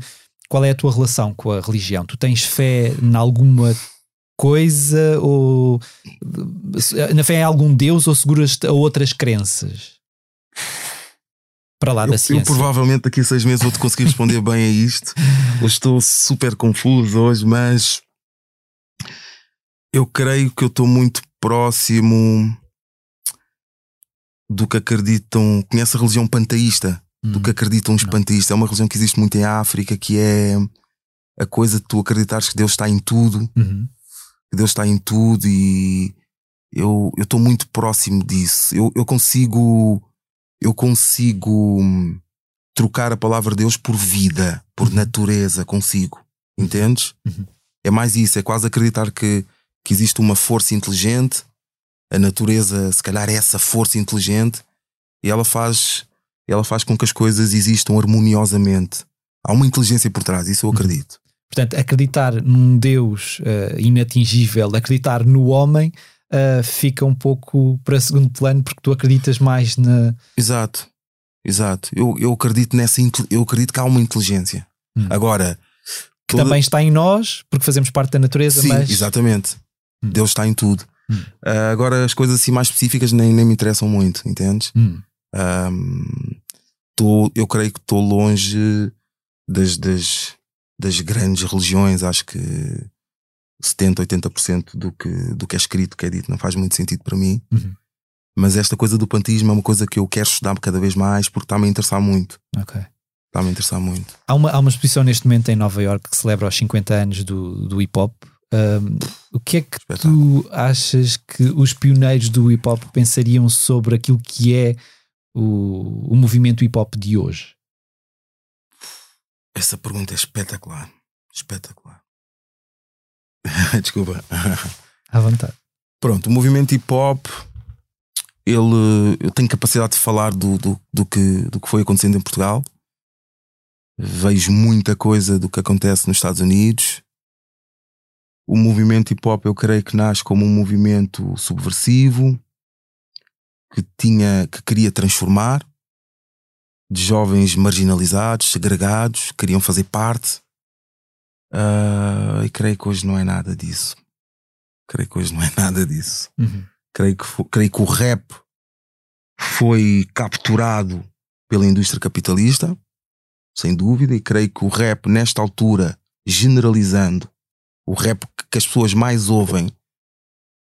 qual é a tua relação com a religião? Tu tens fé em alguma coisa ou na fé em algum Deus ou seguras a outras crenças? Para lá eu, da ciência. Eu provavelmente daqui a seis meses vou-te conseguir responder bem a isto. (laughs) Eu estou super confuso hoje, mas eu creio que eu estou muito próximo do que acreditam. Conhece a religião panteísta? Hum. Do que acreditam os panteístas. É uma religião que existe muito em África, que é a coisa de tu acreditares que Deus está em tudo, uhum. que Deus está em tudo e eu estou muito próximo disso. Eu, eu consigo eu consigo hum, trocar a palavra Deus por vida, por uhum. natureza, consigo. Entendes? Uhum. É mais isso, é quase acreditar que, que existe uma força inteligente, a natureza, se calhar, é essa força inteligente, e ela faz, ela faz com que as coisas existam harmoniosamente. Há uma inteligência por trás, isso eu uhum. acredito. Portanto, acreditar num Deus uh, inatingível, acreditar no homem, uh, fica um pouco para segundo plano porque tu acreditas mais na. Exato, exato. Eu, eu acredito nessa. Eu acredito que há uma inteligência. Hum. Agora. Que toda... também está em nós, porque fazemos parte da natureza, Sim, mas. Exatamente. Hum. Deus está em tudo. Hum. Uh, agora, as coisas assim mais específicas nem, nem me interessam muito, entendes? Hum. Um, tô, eu creio que estou longe das, das, das grandes religiões. Acho que 70, 80% do que, do que é escrito, que é dito, não faz muito sentido para mim. Uhum. Mas esta coisa do pantismo é uma coisa que eu quero estudar cada vez mais porque está-me a interessar muito. Ok. Está-me a interessar muito. Há uma, há uma exposição neste momento em Nova York que celebra os 50 anos do, do hip hop. Um, o que é que tu achas que os pioneiros do hip hop pensariam sobre aquilo que é o, o movimento hip hop de hoje? Essa pergunta é espetacular. Espetacular. (laughs) Desculpa. À vontade. Pronto, o movimento hip hop, ele, eu tenho capacidade de falar do, do, do, que, do que foi acontecendo em Portugal. Vejo muita coisa do que acontece nos Estados Unidos. O movimento hip hop, eu creio que nasce como um movimento subversivo que tinha, que queria transformar de jovens marginalizados, segregados, queriam fazer parte Uh, e creio que hoje não é nada disso. Creio que hoje não é (laughs) nada disso. Uhum. Creio, que, creio que o rap foi capturado pela indústria capitalista, sem dúvida, e creio que o rap, nesta altura, generalizando, o rap que as pessoas mais ouvem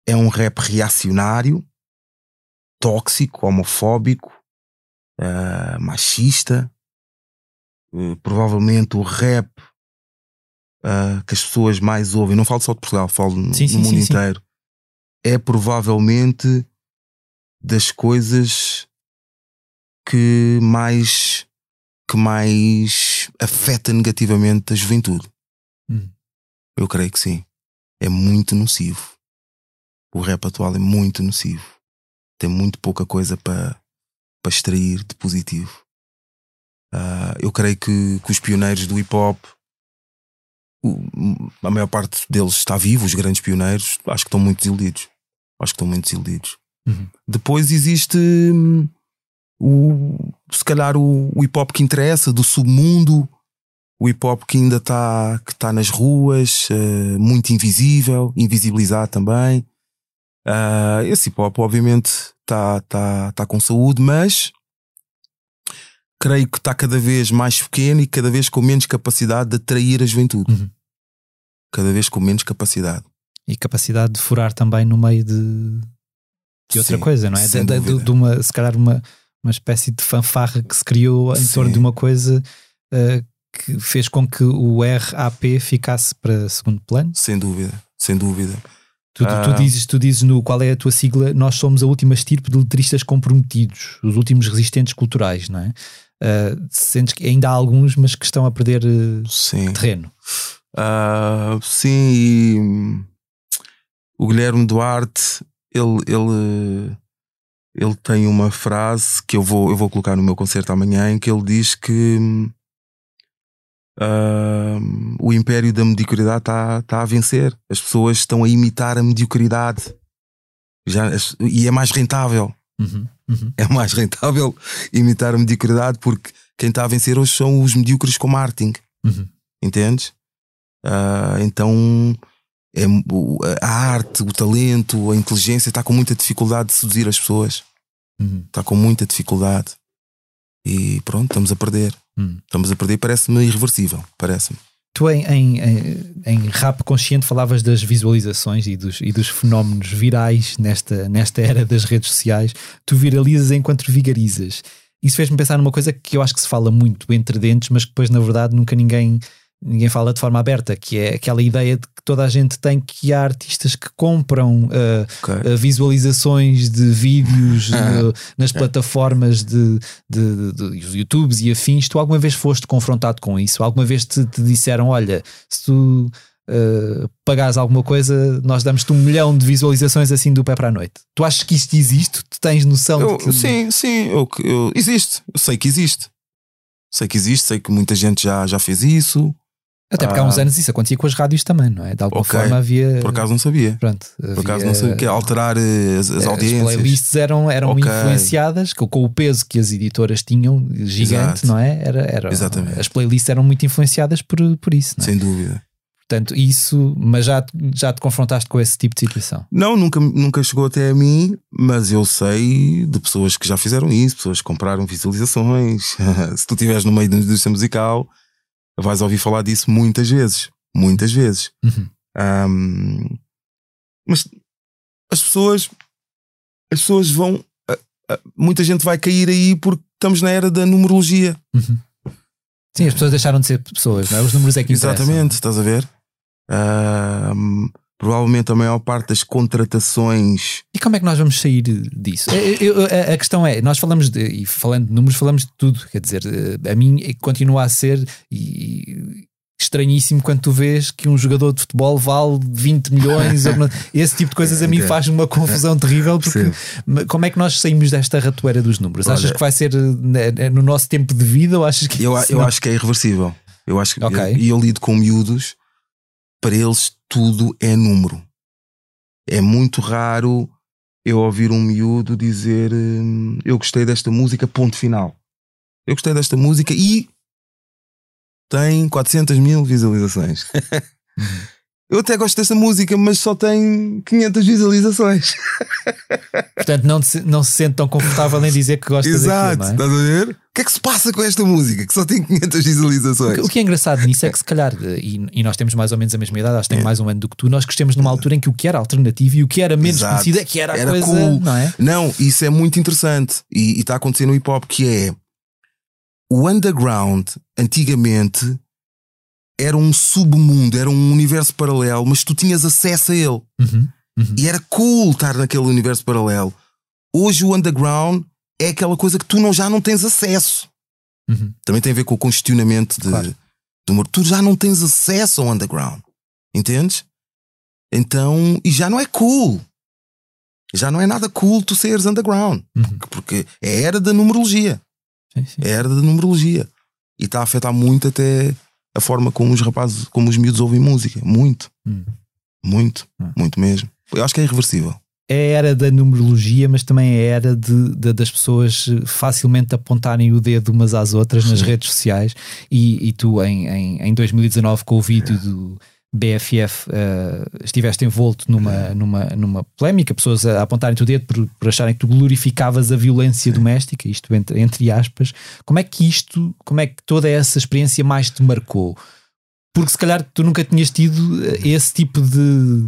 é um rap reacionário, tóxico, homofóbico, uh, machista. Uh, provavelmente o rap uh, que as pessoas mais ouvem, não falo só de Portugal, falo no, sim, sim, no mundo sim, inteiro, é provavelmente das coisas que mais que mais afeta negativamente a juventude. Hum. Eu creio que sim. É muito nocivo. O rap atual é muito nocivo. Tem muito pouca coisa para para extrair de positivo. Uh, eu creio que, que os pioneiros do hip hop a maior parte deles está vivo, os grandes pioneiros, acho que estão muito desiludidos. Acho que estão muito desiludidos. Uhum. Depois existe hum, o, se calhar o, o, hip hop que interessa, do submundo, o hip hop que ainda está que tá nas ruas, uh, muito invisível, invisibilizado também. Uh, esse hip hop, obviamente, está tá, tá com saúde, mas creio que está cada vez mais pequeno e cada vez com menos capacidade de atrair a juventude. Uhum. Cada vez com menos capacidade. E capacidade de furar também no meio de, de outra Sim, coisa, não é? De, de, de, uma, se calhar uma, uma espécie de fanfarra que se criou em Sim. torno de uma coisa uh, que fez com que o RAP ficasse para segundo plano. Sem dúvida, sem dúvida. Tu, tu, tu, ah. dizes, tu dizes no qual é a tua sigla, nós somos a última estirpe de letristas comprometidos, os últimos resistentes culturais, não é? Uh, sentes que ainda há alguns, mas que estão a perder uh, terreno. Uh, sim, e hum, o Guilherme Duarte, ele, ele, ele tem uma frase que eu vou, eu vou colocar no meu concerto amanhã, em que ele diz que uh, o império da mediocridade está tá a vencer. As pessoas estão a imitar a mediocridade. Já, e é mais rentável. Uhum, uhum. É mais rentável imitar a mediocridade porque quem está a vencer hoje são os medíocres com marketing. Uhum. Entendes? Uh, então é, a arte, o talento, a inteligência está com muita dificuldade de seduzir as pessoas. Uhum. Está com muita dificuldade. E pronto, estamos a perder. Uhum. Estamos a perder, parece-me irreversível. Parece-me. Tu em, em, em, rap consciente falavas das visualizações e dos, e dos fenómenos virais nesta, nesta era das redes sociais. Tu viralizas enquanto vigarizas. Isso fez-me pensar numa coisa que eu acho que se fala muito entre dentes, mas que depois, na verdade, nunca ninguém ninguém fala de forma aberta, que é aquela ideia de que toda a gente tem que há artistas que compram uh, okay. uh, visualizações de vídeos (laughs) uh, nas plataformas de, de, de, de YouTubes e afins. Tu alguma vez foste confrontado com isso? Alguma vez te, te disseram: olha, se tu uh, pagares alguma coisa, nós damos-te um milhão de visualizações assim do pé para a noite? Tu achas que isto existe? Tu tens noção eu, de que. Sim, sim, eu, eu, existe. Eu sei que existe. Sei que existe, sei que muita gente já, já fez isso. Até porque há uns ah. anos isso acontecia com as rádios também, não é? De alguma okay. forma havia. Por acaso não sabia. Pronto, havia... Por acaso não sabia. Que é alterar eh, as, as audiências. As playlists eram, eram okay. influenciadas com, com, o peso que as editoras tinham, gigante, Exato. não é? Era, era, Exatamente. As playlists eram muito influenciadas por, por isso, não é? Sem dúvida. Portanto, isso, mas já, já te confrontaste com esse tipo de situação? Não, nunca, nunca chegou até a mim, mas eu sei de pessoas que já fizeram isso, pessoas que compraram visualizações. (laughs) Se tu estiveres no meio da indústria musical, vais ouvir falar disso muitas vezes muitas vezes. Uhum. Um, mas as pessoas, as pessoas vão, muita gente vai cair aí porque estamos na era da numerologia. Uhum. Sim, as pessoas deixaram de ser pessoas, não é? Os números é que Exatamente, estás a ver? Um, provavelmente a maior parte das contratações. E como é que nós vamos sair disso? Eu, eu, a, a, questão é, nós falamos de, e falando de números, falamos de tudo, quer dizer, eh, a mim continua a ser, e, estranhíssimo quando tu vês que um jogador de futebol vale 20 milhões. (laughs) esse tipo de coisas a mim faz uma confusão terrível. Porque Sim. como é que nós saímos desta ratoeira dos números? Olha, achas que vai ser né, né, no nosso tempo de vida ou achas que. Eu, eu acho que é irreversível. Eu acho que. Okay. E eu, eu lido com miúdos, para eles tudo é número. É muito raro eu ouvir um miúdo dizer hum, eu gostei desta música, ponto final. Eu gostei desta música e tem 400 mil visualizações. (laughs) Eu até gosto desta música, mas só tem 500 visualizações. (laughs) Portanto, não, se, não se sente tão confortável em dizer que gosta Exato, daquilo, é? estás a ver? O que é que se passa com esta música que só tem 500 visualizações? O que, é engraçado nisso é que, se calhar, e, e, nós temos mais ou menos a mesma idade, acho que tem é. mais um ano do que tu, nós crescemos numa altura em que o que era alternativo e o que era menos Exato. conhecido é que era, era coisa. Cool. Não, é? não, isso é muito interessante e está acontecendo no hip hop, que é o underground, antigamente, era um submundo, era um universo paralelo, mas tu tinhas acesso a ele. Uhum, uhum. E era cool estar naquele universo paralelo. Hoje o underground é aquela coisa que tu não, já não tens acesso. Uhum. Também tem a ver com o congestionamento de, claro. humor. Tu já não tens acesso ao underground. Entendes? Então, e já não é cool. Já não é nada cool tu seres underground. Uhum. Porque é a era da numerologia. Sim, sim. É a era da numerologia. E está a afetar muito até a forma como os rapazes, como os miúdos ouvem música. Muito. Hum. Muito. Hum. Muito mesmo. Eu acho que é irreversível. É a era da numerologia, mas também é a era de, de, das pessoas facilmente apontarem o dedo umas às outras Sim. nas redes sociais. E, e tu, em, em, em 2019, com o vídeo do BFF uh, eh, estiveste envolto numa, numa, numa polémica, pessoas a apontarem-te o dedo por, por, acharem que tu glorificavas a violência Sim. doméstica, isto entre, entre aspas. Como é que isto, como é que toda essa experiência mais te marcou? Porque se calhar tu nunca tinhas tido eh, esse tipo de.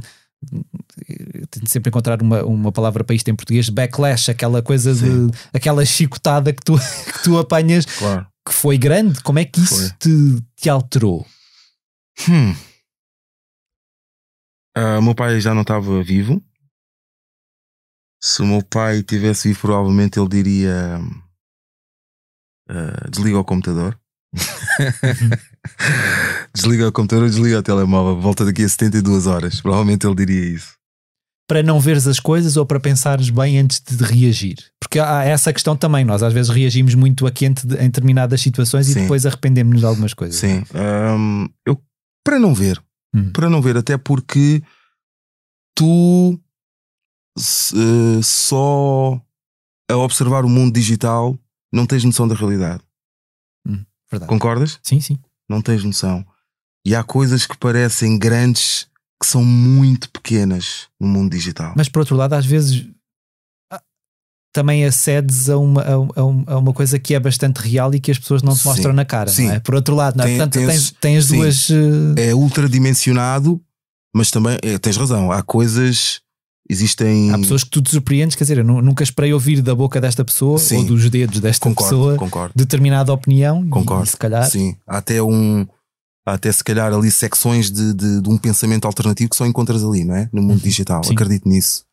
Tento sempre encontrar uma, uma palavra para isto em português, backlash, aquela coisa Sim. de aquela chicotada que tu, (laughs) que tu apanhas claro. que foi grande. Como é que isso te, te alterou? Hum. Uh, meu pai já não estava vivo. Se o meu pai tivesse vivo, provavelmente ele diria: uh, desliga o computador. (laughs) desliga o computador, desliga o telemóvel. Volta daqui a 72 horas. Provavelmente ele diria isso. Para não veres as coisas ou para pensares bem antes de reagir? Porque há essa questão também. Nós às vezes reagimos muito a quente em determinadas situações Sim. e depois arrependemos-nos de algumas coisas. Sim. Um, eu, para não ver, Hum. Para não ver, até porque tu uh, só a observar o mundo digital não tens noção da realidade. Hum, verdade. Concordas? Sim, sim. Não tens noção. E há coisas que parecem grandes que são muito pequenas no mundo digital. Mas por outro lado, às vezes também acedes a uma, a, a uma coisa que é bastante real e que as pessoas não te mostram na cara. Sim. É? Por outro lado, é? Tem, Portanto, tens, tens, duas. Uh... É ultradimensionado, mas também é, tens razão. Há coisas. Existem. Há pessoas que tu te surpreendes, quer dizer, eu nunca esperei ouvir da boca desta pessoa sim. ou dos dedos desta concordo, pessoa concordo. determinada opinião. Concordo. E, se calhar. Sim. Há até um há até se calhar ali secções de, de, de, um pensamento alternativo que só encontras ali, não é? No mundo uhum. digital. Sim. Acredito nisso.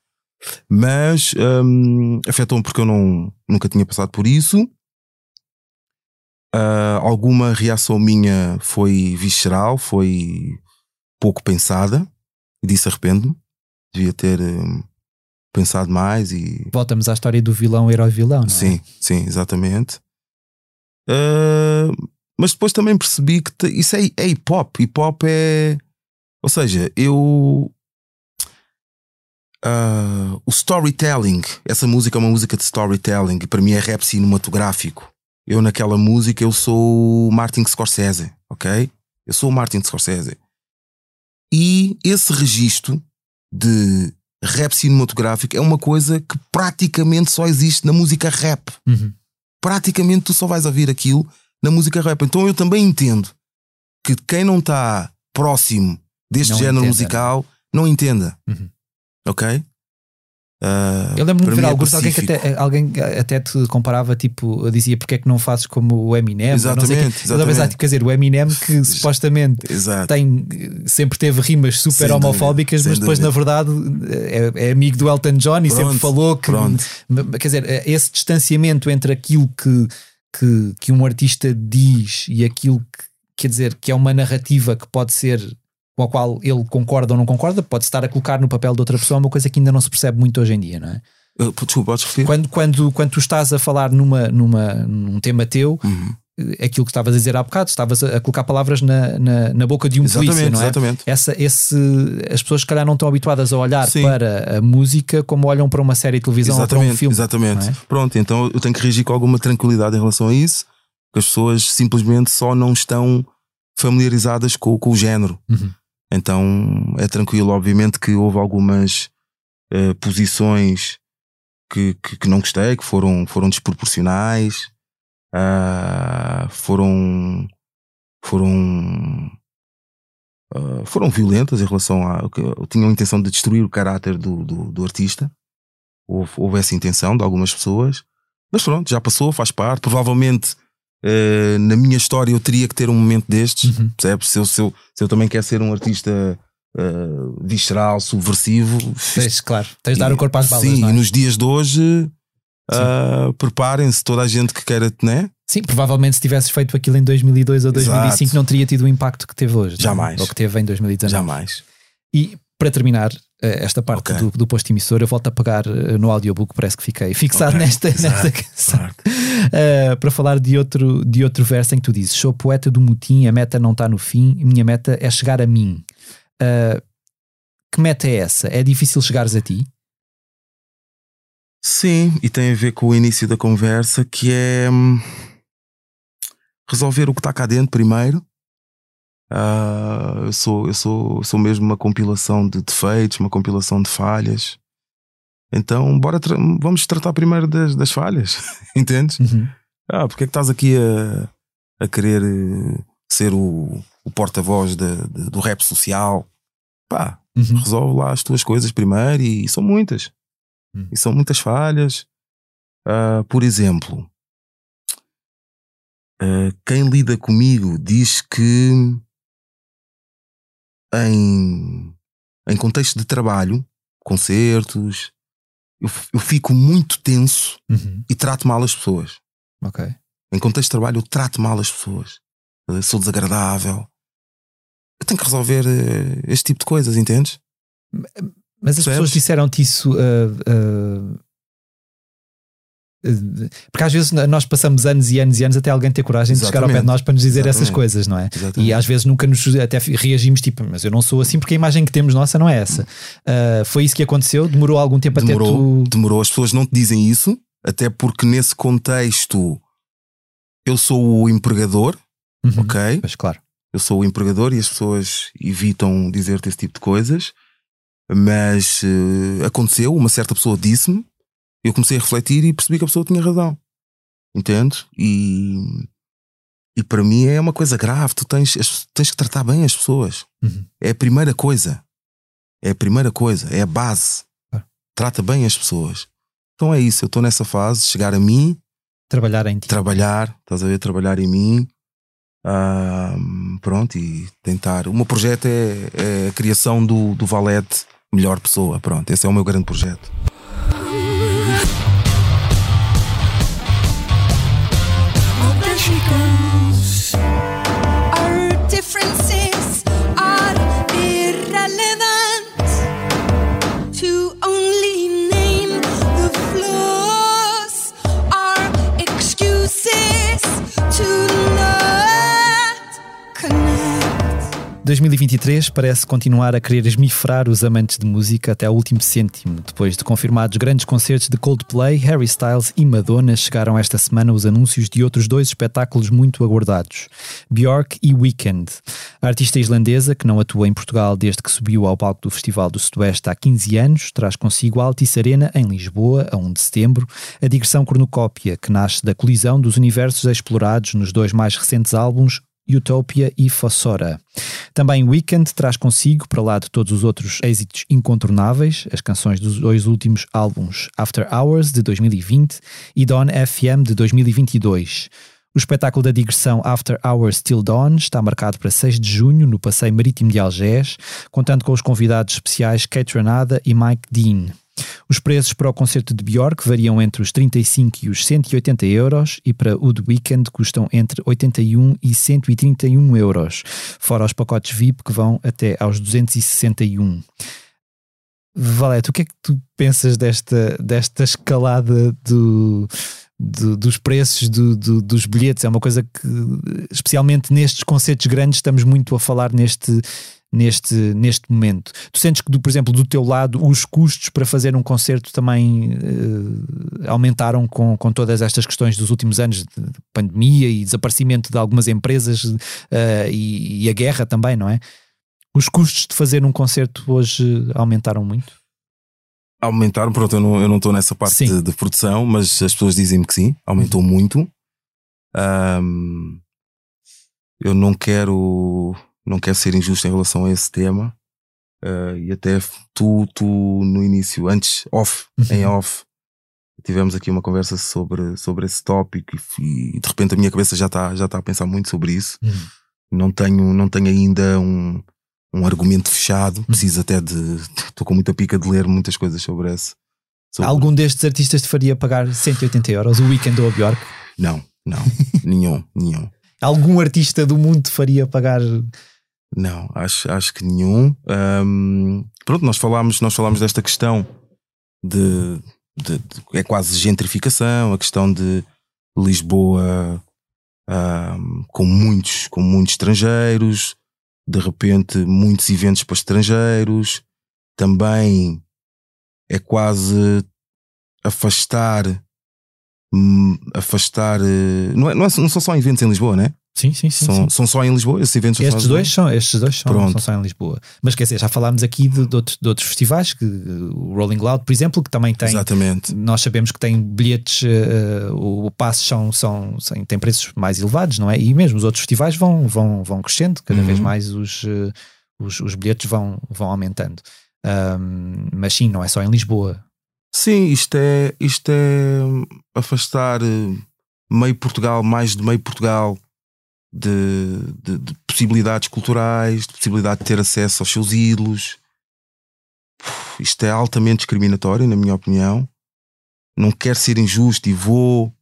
Mas hum, afetou-me porque eu não, nunca tinha passado por isso. Uh, alguma reação minha foi visceral, foi pouco pensada. E disse arrependo-me. Devia ter hum, pensado mais e. Voltamos à história do vilão herói vilão, não é? Sim, sim, exatamente. Uh, mas depois também percebi que isso é, é hip hop. Hip hop é. Ou seja, eu. Uh, o storytelling, essa música é uma música de storytelling e para mim é rap cinematográfico. Eu naquela música eu sou o Martin Scorsese, ok? Eu sou o Martin Scorsese. E esse registro de rap cinematográfico é uma coisa que praticamente só existe na música rap. Uhum. Praticamente tu só vais ouvir aquilo na música rap. Então eu também entendo que quem não está próximo deste não género entenda. musical não entenda. Uhum. Ok? Uh, eu lembro-me de ver é alguns, alguém, que até, alguém até te comparava, tipo, dizia porque é que não fazes como o Eminem. Exatamente. Não exatamente. Pensar, quer dizer, o Eminem que supostamente tem, sempre teve rimas super sem homofóbicas, dúvida, mas depois, dúvida. na verdade, é, é, amigo do Elton John e pronto, sempre falou que. Pronto. Quer dizer, esse distanciamento entre aquilo que que, que um artista diz e aquilo que quer dizer que é uma narrativa que pode ser com a qual ele concorda ou não concorda, pode estar a colocar no papel de outra pessoa, uma coisa que ainda não se percebe muito hoje em dia, não é? Uh, desculpa, podes repetir? Quando, quando, quando tu estás a falar numa, numa, num tema teu, uhum. Eh, aquilo que estavas a dizer há bocado, estavas a, colocar palavras na, na, na boca de um exatamente, polícia, não é? Exatamente. Essa, esse, as pessoas, se calhar, não estão habituadas a olhar Sim. para a música como olham para uma série de televisão exatamente, ou para um filme. Exatamente. É? Pronto, então eu tenho que reagir com alguma tranquilidade em relação a isso que as pessoas simplesmente só não estão familiarizadas com, com o género. Uhum. Então é tranquilo, obviamente que houve algumas uh, posições que, que, que, não gostei, que foram, foram desproporcionais, uh, foram foram uh, foram violentas em relação a tinham a intenção de destruir o caráter do, do, do artista. Houve, houve essa intenção de algumas pessoas, mas pronto, já passou, faz parte. Provavelmente Uh, na minha história eu teria que ter um momento destes, uhum. percebes? Se eu, se, eu, se eu também quero ser um artista uh, visceral, subversivo. Tens, claro, tens de dar o corpo às balas. Sim, é? e nos dias de hoje, uh, preparem-se, toda a gente que queira, né? Sim, provavelmente se tivesses feito aquilo em 2002 ou 2005 Exato. não teria tido o impacto que teve hoje. Jamais. Ou que teve em 2019. Jamais. E para terminar, esta parte okay. do, do posto emissor, eu volto a pegar eh, no audiobook, parece que fiquei fixado okay. nesta, nesta canção. Uh, para falar de outro, de outro verso em que tu dizes: Sou poeta do motim, a meta não está no fim, minha meta é chegar a mim. Uh, que meta é essa? É difícil chegares a ti? Sim, e tem a ver com o início da conversa, que é hum, resolver o que está cá dentro primeiro Uh, eu, sou, eu sou, sou mesmo uma compilação de defeitos, uma compilação de falhas. Então, bora tra vamos tratar primeiro das, das falhas, (laughs) entendes? Uhum. Ah, porque é que estás aqui a, a querer eh, ser o, o porta-voz do rap social? Pá, uhum. resolve lá as tuas coisas primeiro e, e são muitas. Uhum. E são muitas falhas. Uh, por exemplo, uh, quem lida comigo diz que em, em contexto de trabalho, concertos, eu, eu fico muito tenso uhum. e trato mal as pessoas. Ok. Em contexto de trabalho, eu trato mal as pessoas. Eu sou desagradável. Eu tenho que resolver uh, este tipo de coisas, entendes? Mas as Percebes? pessoas disseram-te isso uh, uh, porque às vezes nós passamos anos e anos e anos até alguém ter coragem Exatamente. de chegar ao pé de nós para nos dizer Exatamente. essas coisas, não é? Exatamente. E às vezes nunca nos até reagimos tipo, mas eu não sou assim porque a imagem que temos nossa não é essa. Uh, foi isso que aconteceu? Demorou algum tempo demorou, até tu. Demorou, as pessoas não te dizem isso, até porque nesse contexto eu sou o empregador, uhum. ok? Pois claro. eu sou o empregador e as pessoas evitam dizer-te esse tipo de coisas, mas uh, aconteceu, uma certa pessoa disse-me, eu comecei a refletir e percebi que a pessoa tinha razão. Entende? E, e para mim é uma coisa grave. Tu tens, tens que tratar bem as pessoas. Uhum. É a primeira coisa. É a primeira coisa. É a base. Ah. Trata bem as pessoas. Então é isso. Eu estou nessa fase, chegar a mim. Trabalhar em ti. Trabalhar, estás a ver? Trabalhar em mim. Uh, pronto, e tentar. O meu projeto é, é a criação do, do Valete melhor pessoa. Pronto, esse é o meu grande projeto. difference. 2023 parece continuar a querer esmifrar os amantes de música até ao último cêntimo. Depois de confirmados grandes concertos de Coldplay, Harry Styles e Madonna, chegaram esta semana os anúncios de outros dois espetáculos muito aguardados: Björk e Weekend. A artista islandesa, que não atua em Portugal desde que subiu ao palco do Festival do Sudoeste há 15 anos, traz consigo a Altice Arena em Lisboa, a 1 de setembro, a digressão cornucópia, que nasce da colisão dos universos explorados nos dois mais recentes álbuns, Utopia e Fossora. Também Weekend traz consigo, para lá de todos os outros êxitos incontornáveis, as canções dos dois últimos álbuns After Hours de 2020 e Dawn FM de 2022. O espetáculo da digressão After Hours Till Dawn está marcado para 6 de junho no Passeio Marítimo de Algés, contando com os convidados especiais Kate Renada e Mike Dean. Os preços para o concerto de Björk variam entre os 35 e os 180 euros e para o The Weekend custam entre 81 e 131 euros, fora os pacotes VIP que vão até aos 261. Valete, o que é que tu pensas desta, desta escalada do, do, dos preços do, do, dos bilhetes? É uma coisa que, especialmente nestes concertos grandes, estamos muito a falar neste neste, neste momento. Tu sentes que, do, por exemplo, do teu lado, os custos para fazer um concerto também uh, aumentaram com, com todas estas questões dos últimos anos de pandemia e desaparecimento de algumas empresas uh, e, e, a guerra também, não é? Os custos de fazer um concerto hoje aumentaram muito? Aumentaram, pronto, eu não estou nessa parte de, de, produção, mas as pessoas dizem-me que sim, aumentou uhum. muito. Um, eu não quero não quero ser injusto em relação a esse tema. Uh, e até tu, tu no início, antes, off, uhum. em off, tivemos aqui uma conversa sobre, sobre esse tópico e, e de repente a minha cabeça já está já tá a pensar muito sobre isso. Uhum. Não, tenho, não tenho ainda um, um argumento fechado, uhum. preciso até de. Estou com muita pica de ler muitas coisas sobre esse. Sobre... Algum destes artistas te faria pagar 180 euros o weekend ou a Bjork? Não, não, (laughs) nenhum, nenhum. Algum artista do mundo te faria pagar não, acho, acho que nenhum. Um, pronto, nós falámos, nós falámos desta questão de, de, de, é quase gentrificação, a questão de Lisboa um, com muitos, com muitos estrangeiros, de repente muitos eventos para estrangeiros, também é quase afastar hum, afastar eh, não, é, não, é, não são só eventos em Lisboa, né? Sim, sim, sim. São, sim. são só em Lisboa? Esses eventos estes dois são Estes dois são, são, só em Lisboa. Mas quer dizer, já falámos aqui de, de, outros, de outros, festivais, que, o Rolling Loud, por exemplo, que também tem. Exatamente. Nós sabemos que tem bilhetes, uh, o, o passe são, são, são, tem preços mais elevados, não é? E mesmo os outros festivais vão, vão, vão crescendo, cada uhum. vez mais os, uh, os, os, bilhetes vão, vão aumentando. Um, mas sim, não é só em Lisboa. Sim, isto é, isto é afastar meio Portugal, mais de meio Portugal de, de, de, possibilidades culturais, de possibilidade de ter acesso aos seus ídolos. Isto é altamente discriminatório, na minha opinião. Não quero ser injusto e vou,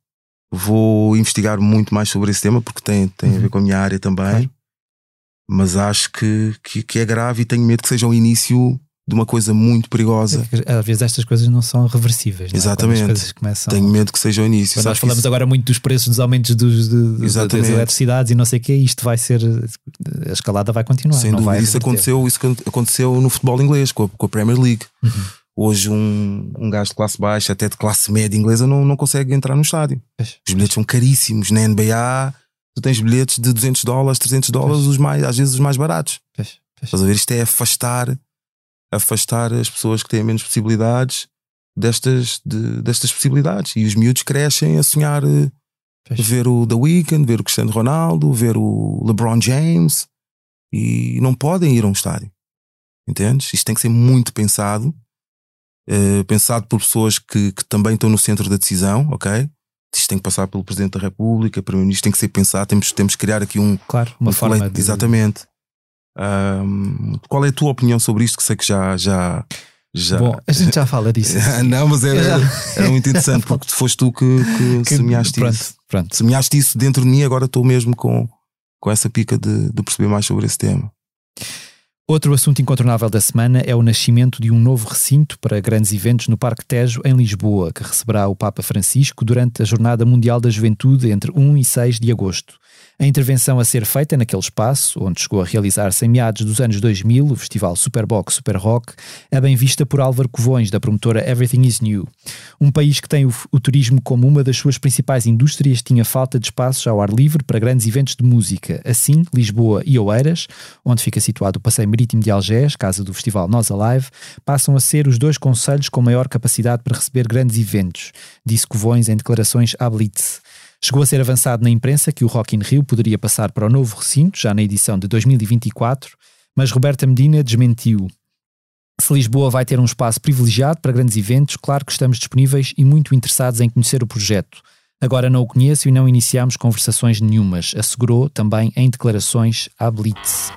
vou investigar muito mais sobre esse tema porque tem, tem uhum. a ver uhum. com a minha área também. Claro. Mas acho que, que, que é grave e tenho medo que seja o início de uma coisa muito perigosa. É às vezes estas coisas não são reversíveis. Não é? Exatamente. Começam... Tenho medo que seja o início. Quando nós falamos isso... agora muito dos preços dos aumentos dos, de, das eletricidades e não sei o que, isto vai ser. A escalada vai continuar. Sem dúvida. isso, aconteceu, isso aconteceu no futebol inglês, com a, com a Premier League. Uhum. Hoje, um, um gajo de classe baixa, até de classe média inglesa, não, não consegue entrar no estádio. Os bilhetes são caríssimos. Na NBA, tu tens bilhetes de 200 dólares, 300 dólares, os mais, às vezes os mais baratos. Pois, pois. Estás a ver? Isto é afastar, afastar as pessoas que têm menos possibilidades destas, de- destas possibilidades. E os miúdos crescem a sonhar eh, Pois. ver o The Weeknd, ver o Cristiano Ronaldo, ver o LeBron James e não podem ir a um estádio. Entendes? Isto tem que ser muito pensado, eh, pensado por pessoas que, que também estão no centro da decisão, ok? Isto tem que passar pelo Presidente da República, Primeiro-Ministro, tem que ser pensado, temos, temos que criar aqui um, Claro, uma um forma colete- de. Exatamente. Ahm, qual é a tua opinião sobre isto? Que sei que já. já, já... Bom, a gente já fala disso. (laughs) não, mas era, Eu já- era muito interessante porque foste tu que, que, (laughs) Que- semeaste pronto, isso. pronto. Semeaste isso dentro de mim, agora estou mesmo com, com essa pica de, de perceber mais sobre esse tema. Outro assunto incontornável da semana é o nascimento de um novo recinto para grandes eventos no Parque Tejo, em Lisboa, que receberá o Papa Francisco durante a Jornada Mundial da Juventude entre 1 e 6 de agosto. A intervenção a ser feita naquele espaço, onde chegou a realizar-se em meados dos anos 2000 o festival Superbox Super Rock, é bem vista por Álvaro Covões, da promotora Everything is New. Um país que tem o, o turismo como uma das suas principais indústrias tinha falta de espaços ao ar livre para grandes eventos de música. Assim, Lisboa e Oeiras, onde fica situado o Passeio Marítimo de Algés, casa do festival Nós Alive, passam a ser os dois conselhos com maior capacidade para receber grandes eventos, disse Covões em declarações à Blitz. Chegou a ser avançado na imprensa que o Rock in Rio poderia passar para o novo recinto, já na edição de 2024, mas Roberta Medina desmentiu. Se Lisboa vai ter um espaço privilegiado para grandes eventos, claro que estamos disponíveis e muito interessados em conhecer o projeto. Agora não o conheço e não iniciamos conversações nenhumas, assegurou também em declarações à Blitz.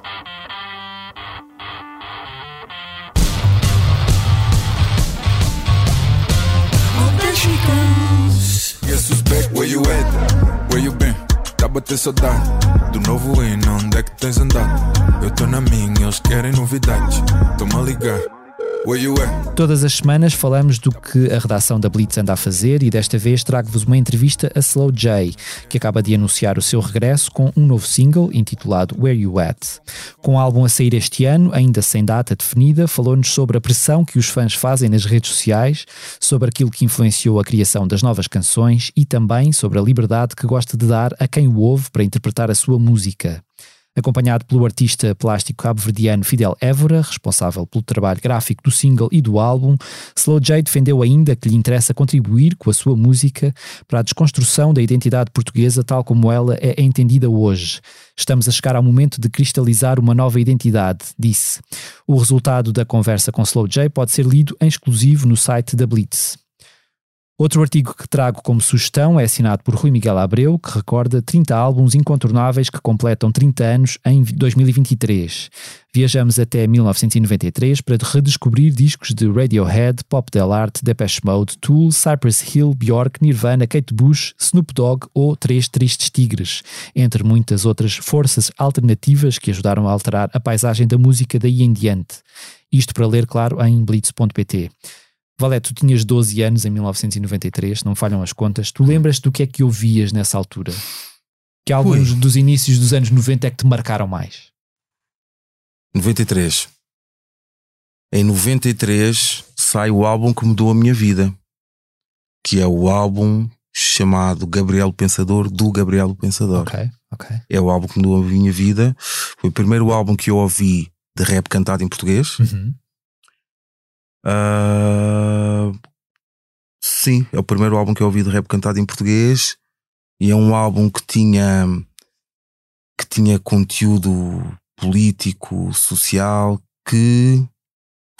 Who's back? Where you at? Where you been? Tá a bater saudade Do novo hino, onde é que tens andado? Eu tô na minha, eles querem novidades Toma ligar? Todas as semanas falamos do que a redação da Blitz anda a fazer e desta vez trago-vos uma entrevista a Slow J, que acaba de anunciar o seu regresso com um novo single intitulado Where You At. Com o álbum a sair este ano, ainda sem data definida, falou-nos sobre a pressão que os fãs fazem nas redes sociais, sobre aquilo que influenciou a criação das novas canções e também sobre a liberdade que gosta de dar a quem o ouve para interpretar a sua música. Acompanhado pelo artista plástico cabo-verdiano Fidel Évora, responsável pelo trabalho gráfico do single e do álbum, Slow J defendeu ainda que lhe interessa contribuir com a sua música para a desconstrução da identidade portuguesa tal como ela é entendida hoje. Estamos a chegar ao momento de cristalizar uma nova identidade, disse. O resultado da conversa com Slow J pode ser lido em exclusivo no site da Blitz. Outro artigo que trago como sugestão é assinado por Rui Miguel Abreu, que recorda 30 álbuns incontornáveis que completam 30 anos em 2023. Viajamos até 1993 para redescobrir discos de Radiohead, Pop Del Arte, Depeche Mode, Tool, Cypress Hill, Bjork, Nirvana, Kate Bush, Snoop Dogg ou Três Tristes Tigres, entre muitas outras forças alternativas que ajudaram a alterar a paisagem da música daí em diante. Isto para ler, claro, em blitz.pt. Valé, tu tinhas 12 anos em 1993, não falham as contas. Tu lembras do que é que ouvias nessa altura? Que alguns Ui. dos inícios dos anos 90 é que te marcaram mais? 93. Em 93 sai o álbum que mudou a minha vida, que é o álbum chamado Gabriel Pensador do Gabriel Pensador. Ok, ok. É o álbum que mudou a minha vida. Foi o primeiro álbum que eu ouvi de rap cantado em português. Uhum. Ah, sim, é o primeiro álbum que eu ouvi de rap cantado em português e é um álbum que tinha que tinha conteúdo político, social que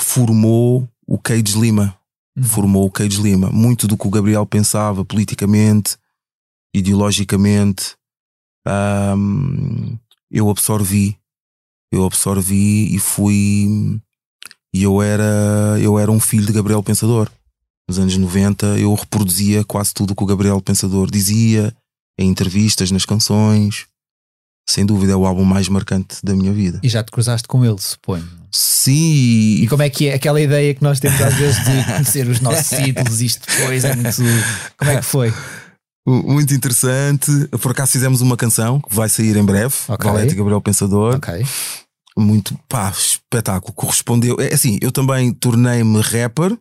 formou o Cage Lima, Uhum. formou o Cage Lima. Muito do que o Gabriel pensava politicamente, ideologicamente, ahm, eu absorvi, eu absorvi e fui e eu era, eu era um filho de Gabriel Pensador. Nos anos 90 eu reproduzia quase tudo o que o Gabriel Pensador dizia, em entrevistas, nas canções. Sem dúvida é o álbum mais marcante da minha vida. E já te cruzaste com ele, suponho. Sim, E como é que é aquela ideia que nós temos às vezes de conhecer os nossos (laughs) ídolos, isto depois é muito. Como é que foi? (laughs) muito interessante. Por acaso fizemos uma canção que vai sair em breve, Ok. Valete Gabriel Pensador. Ok. Muito pá, espetáculo. Correspondeu. É assim, eu também tornei-me rapper.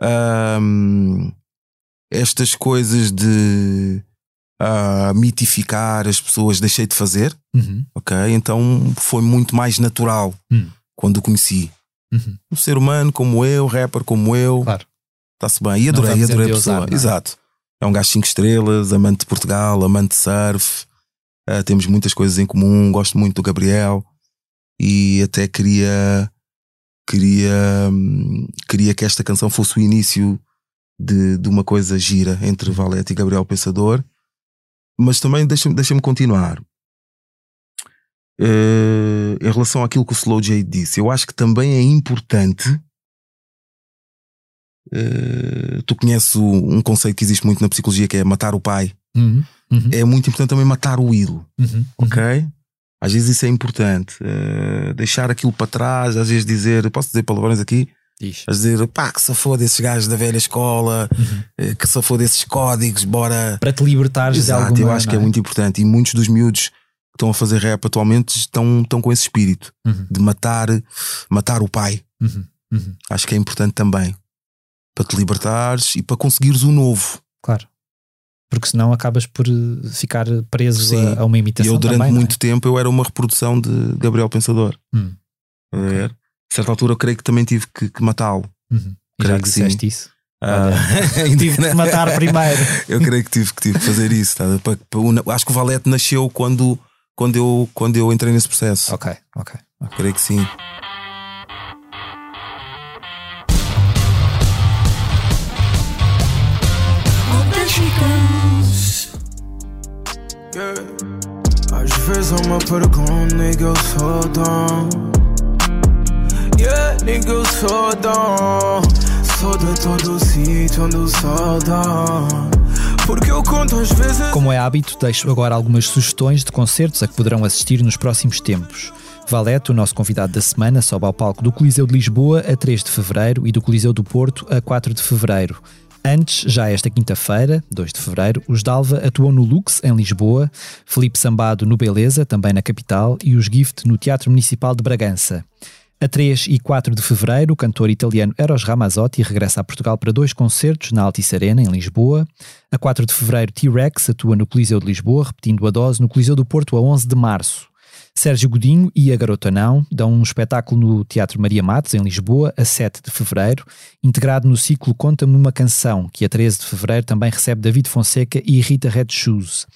Ahm, estas coisas de a mitificar as pessoas, deixei de fazer, Uhum. ok? Então foi muito mais natural Hum. quando o conheci. Uhum. Um ser humano como eu, rapper como eu, Claro. está-se bem. E adorei, adorei a pessoa. não é? Exato. É um gajo 5 estrelas, amante de Portugal, amante de surf. Ah, temos muitas coisas em comum. Gosto muito do Gabriel e até queria queria hum, queria que esta canção fosse o início de, de uma coisa gira entre Valete e Gabriel Pensador. Mas também deixa-me deixa continuar. Eh, em relação àquilo que o Slow J disse, eu acho que também é importante. eh, tu conheces um conceito que existe muito na psicologia que é matar o pai. Uhum. Uhum. É muito importante também matar o ídolo, Uhum. ok? Às vezes isso é importante. eh, deixar aquilo para trás, às vezes dizer, posso dizer palavrões aqui? Diz. Às vezes dizer, pá, que se foda esses gajos da velha escola, Uhum. eh, que se foda esses códigos, bora. Para te libertares de Exato, alguma eu acho que é não muito importante. E muitos dos miúdos que estão a fazer rap atualmente estão, estão com esse espírito Uhum. de matar, matar o pai. Uhum. Uhum. Acho que é importante também para te libertares e para conseguires o novo. Claro. Porque senão acabas por eh, ficar preso Sim. a, a uma E imitação. eu, durante também, é? muito tempo, eu era uma reprodução de Gabriel Pensador. Hum. A ver? A certa altura, eu creio que também tive que, que matá-lo. Uhum. E Creio já que disseste isso. Ah, (laughs) Tive de matar primeiro. (laughs) eu creio que tive, que tive que fazer isso. tá? Para- para o- acho que o Valete nasceu quando, quando, eu, quando eu entrei nesse processo. Ok, ok. ok. Creio que sim. Yeah. Às vezes eu me pergunto, nigga, eu sou. Yeah, nigga, eu sou. Sou de todo sítio onde o dá. Porque eu. Como é hábito, deixo agora algumas sugestões de concertos a que poderão assistir nos próximos tempos. Valete, o nosso convidado da semana, sobe ao palco do Coliseu de Lisboa a 3 de fevereiro e do Coliseu do Porto a 4 de fevereiro. Antes, já esta quinta-feira, 2 de fevereiro, os Dalva atuam no Lux, em Lisboa, Felipe Sambado no Beleza, também na capital, e os Gift no Teatro Municipal de Bragança. A 3 e 4 de fevereiro, o cantor italiano Eros Ramazzotti regressa a Portugal para dois concertos na Altice Arena, em Lisboa. A 4 de fevereiro, T-Rex atua no Coliseu de Lisboa, repetindo a dose no Coliseu do Porto a 11 de março. Sérgio Godinho e a Garota Não dão um espetáculo no Teatro Maria Matos, em Lisboa, a 7 de fevereiro, integrado no ciclo Conta-me uma Canção, que a 13 de fevereiro também recebe David Fonseca e Rita Red Shoes.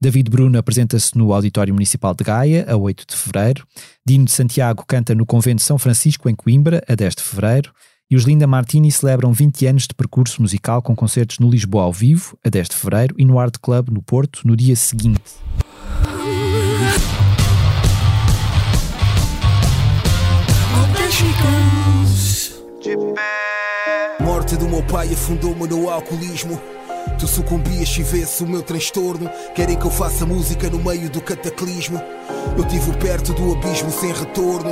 David Bruno apresenta-se no Auditório Municipal de Gaia, a 8 de fevereiro. Dino de Santiago canta no Convento São Francisco, em Coimbra, a 10 de fevereiro. E os Linda Martini celebram 20 anos de percurso musical com concertos no Lisboa ao vivo, a 10 de fevereiro, e no Art Club, no Porto, no dia seguinte. Morte do meu pai afundou-me no alcoolismo. Tu sucumbias e vês o meu transtorno. Querem que eu faça música no meio do cataclismo. Eu tive perto do abismo sem retorno.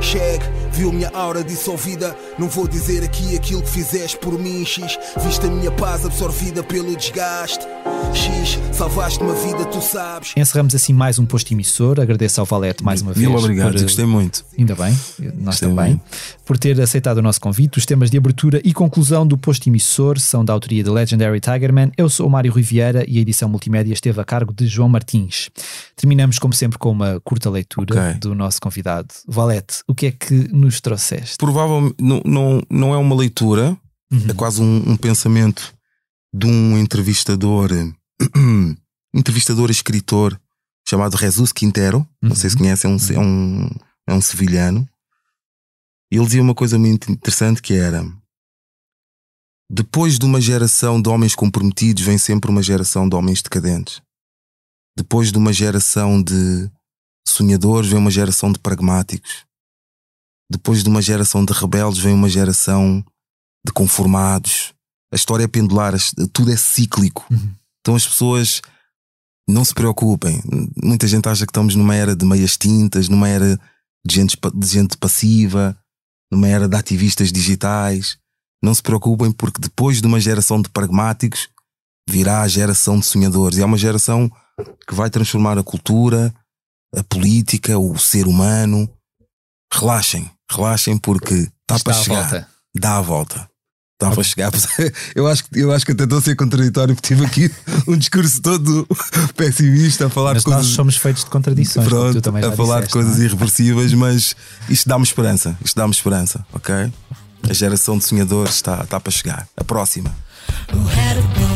Chegue, viu minha aura dissolvida. Não vou dizer aqui aquilo que fizeste por mim, X. Viste a minha paz absorvida pelo desgaste. X, salvaste uma vida, tu sabes. Encerramos assim mais um posto emissor. Agradeço ao Valete mais uma vez. Mil obrigado, por, eh, gostei muito. Ainda bem, nós Gostei também, muito. por ter aceitado o nosso convite. Os temas de abertura e conclusão do posto emissor são da autoria de Legendary Tigerman. Eu sou o Mário Rui Vieira e a edição multimédia esteve a cargo de João Martins. Terminamos, como sempre, com uma curta leitura Ok. do nosso convidado. Valete, o que é que nos trouxeste? Provavelmente não, não, não é uma leitura, Uhum. é quase um, um pensamento de um entrevistador, (clears throat) entrevistador e escritor chamado Jesus Quintero. Não sei se Uhum. conhece, é um, é um, é um sevilhano. Ele dizia uma coisa muito interessante que era depois de uma geração de homens comprometidos vem sempre uma geração de homens decadentes. Depois de uma geração de sonhadores vem uma geração de pragmáticos. Depois de uma geração de rebeldes vem uma geração de conformados. A história é pendular, tudo é cíclico. Uhum. Então as pessoas não se preocupem. Muita gente acha que estamos numa era de meias tintas, numa era de gente, de gente passiva, numa era de ativistas digitais. Não se preocupem porque depois de uma geração de pragmáticos virá a geração de sonhadores. E é uma geração que vai transformar a cultura, a política, o ser humano. Relaxem, relaxem porque está Está para à chegar. volta. Dá a volta. Estava a chegar. (laughs) Eu acho, eu acho que até estou a ser contraditório porque tive aqui (laughs) um discurso todo (laughs) pessimista a falar mas de coisas. Nós somos feitos de contradições. Pronto, a falar disseste, de coisas é? irreversíveis, mas isto dá-me esperança. Isto dá-me esperança, ok? A geração de sonhadores está, está para chegar. A próxima. Who had a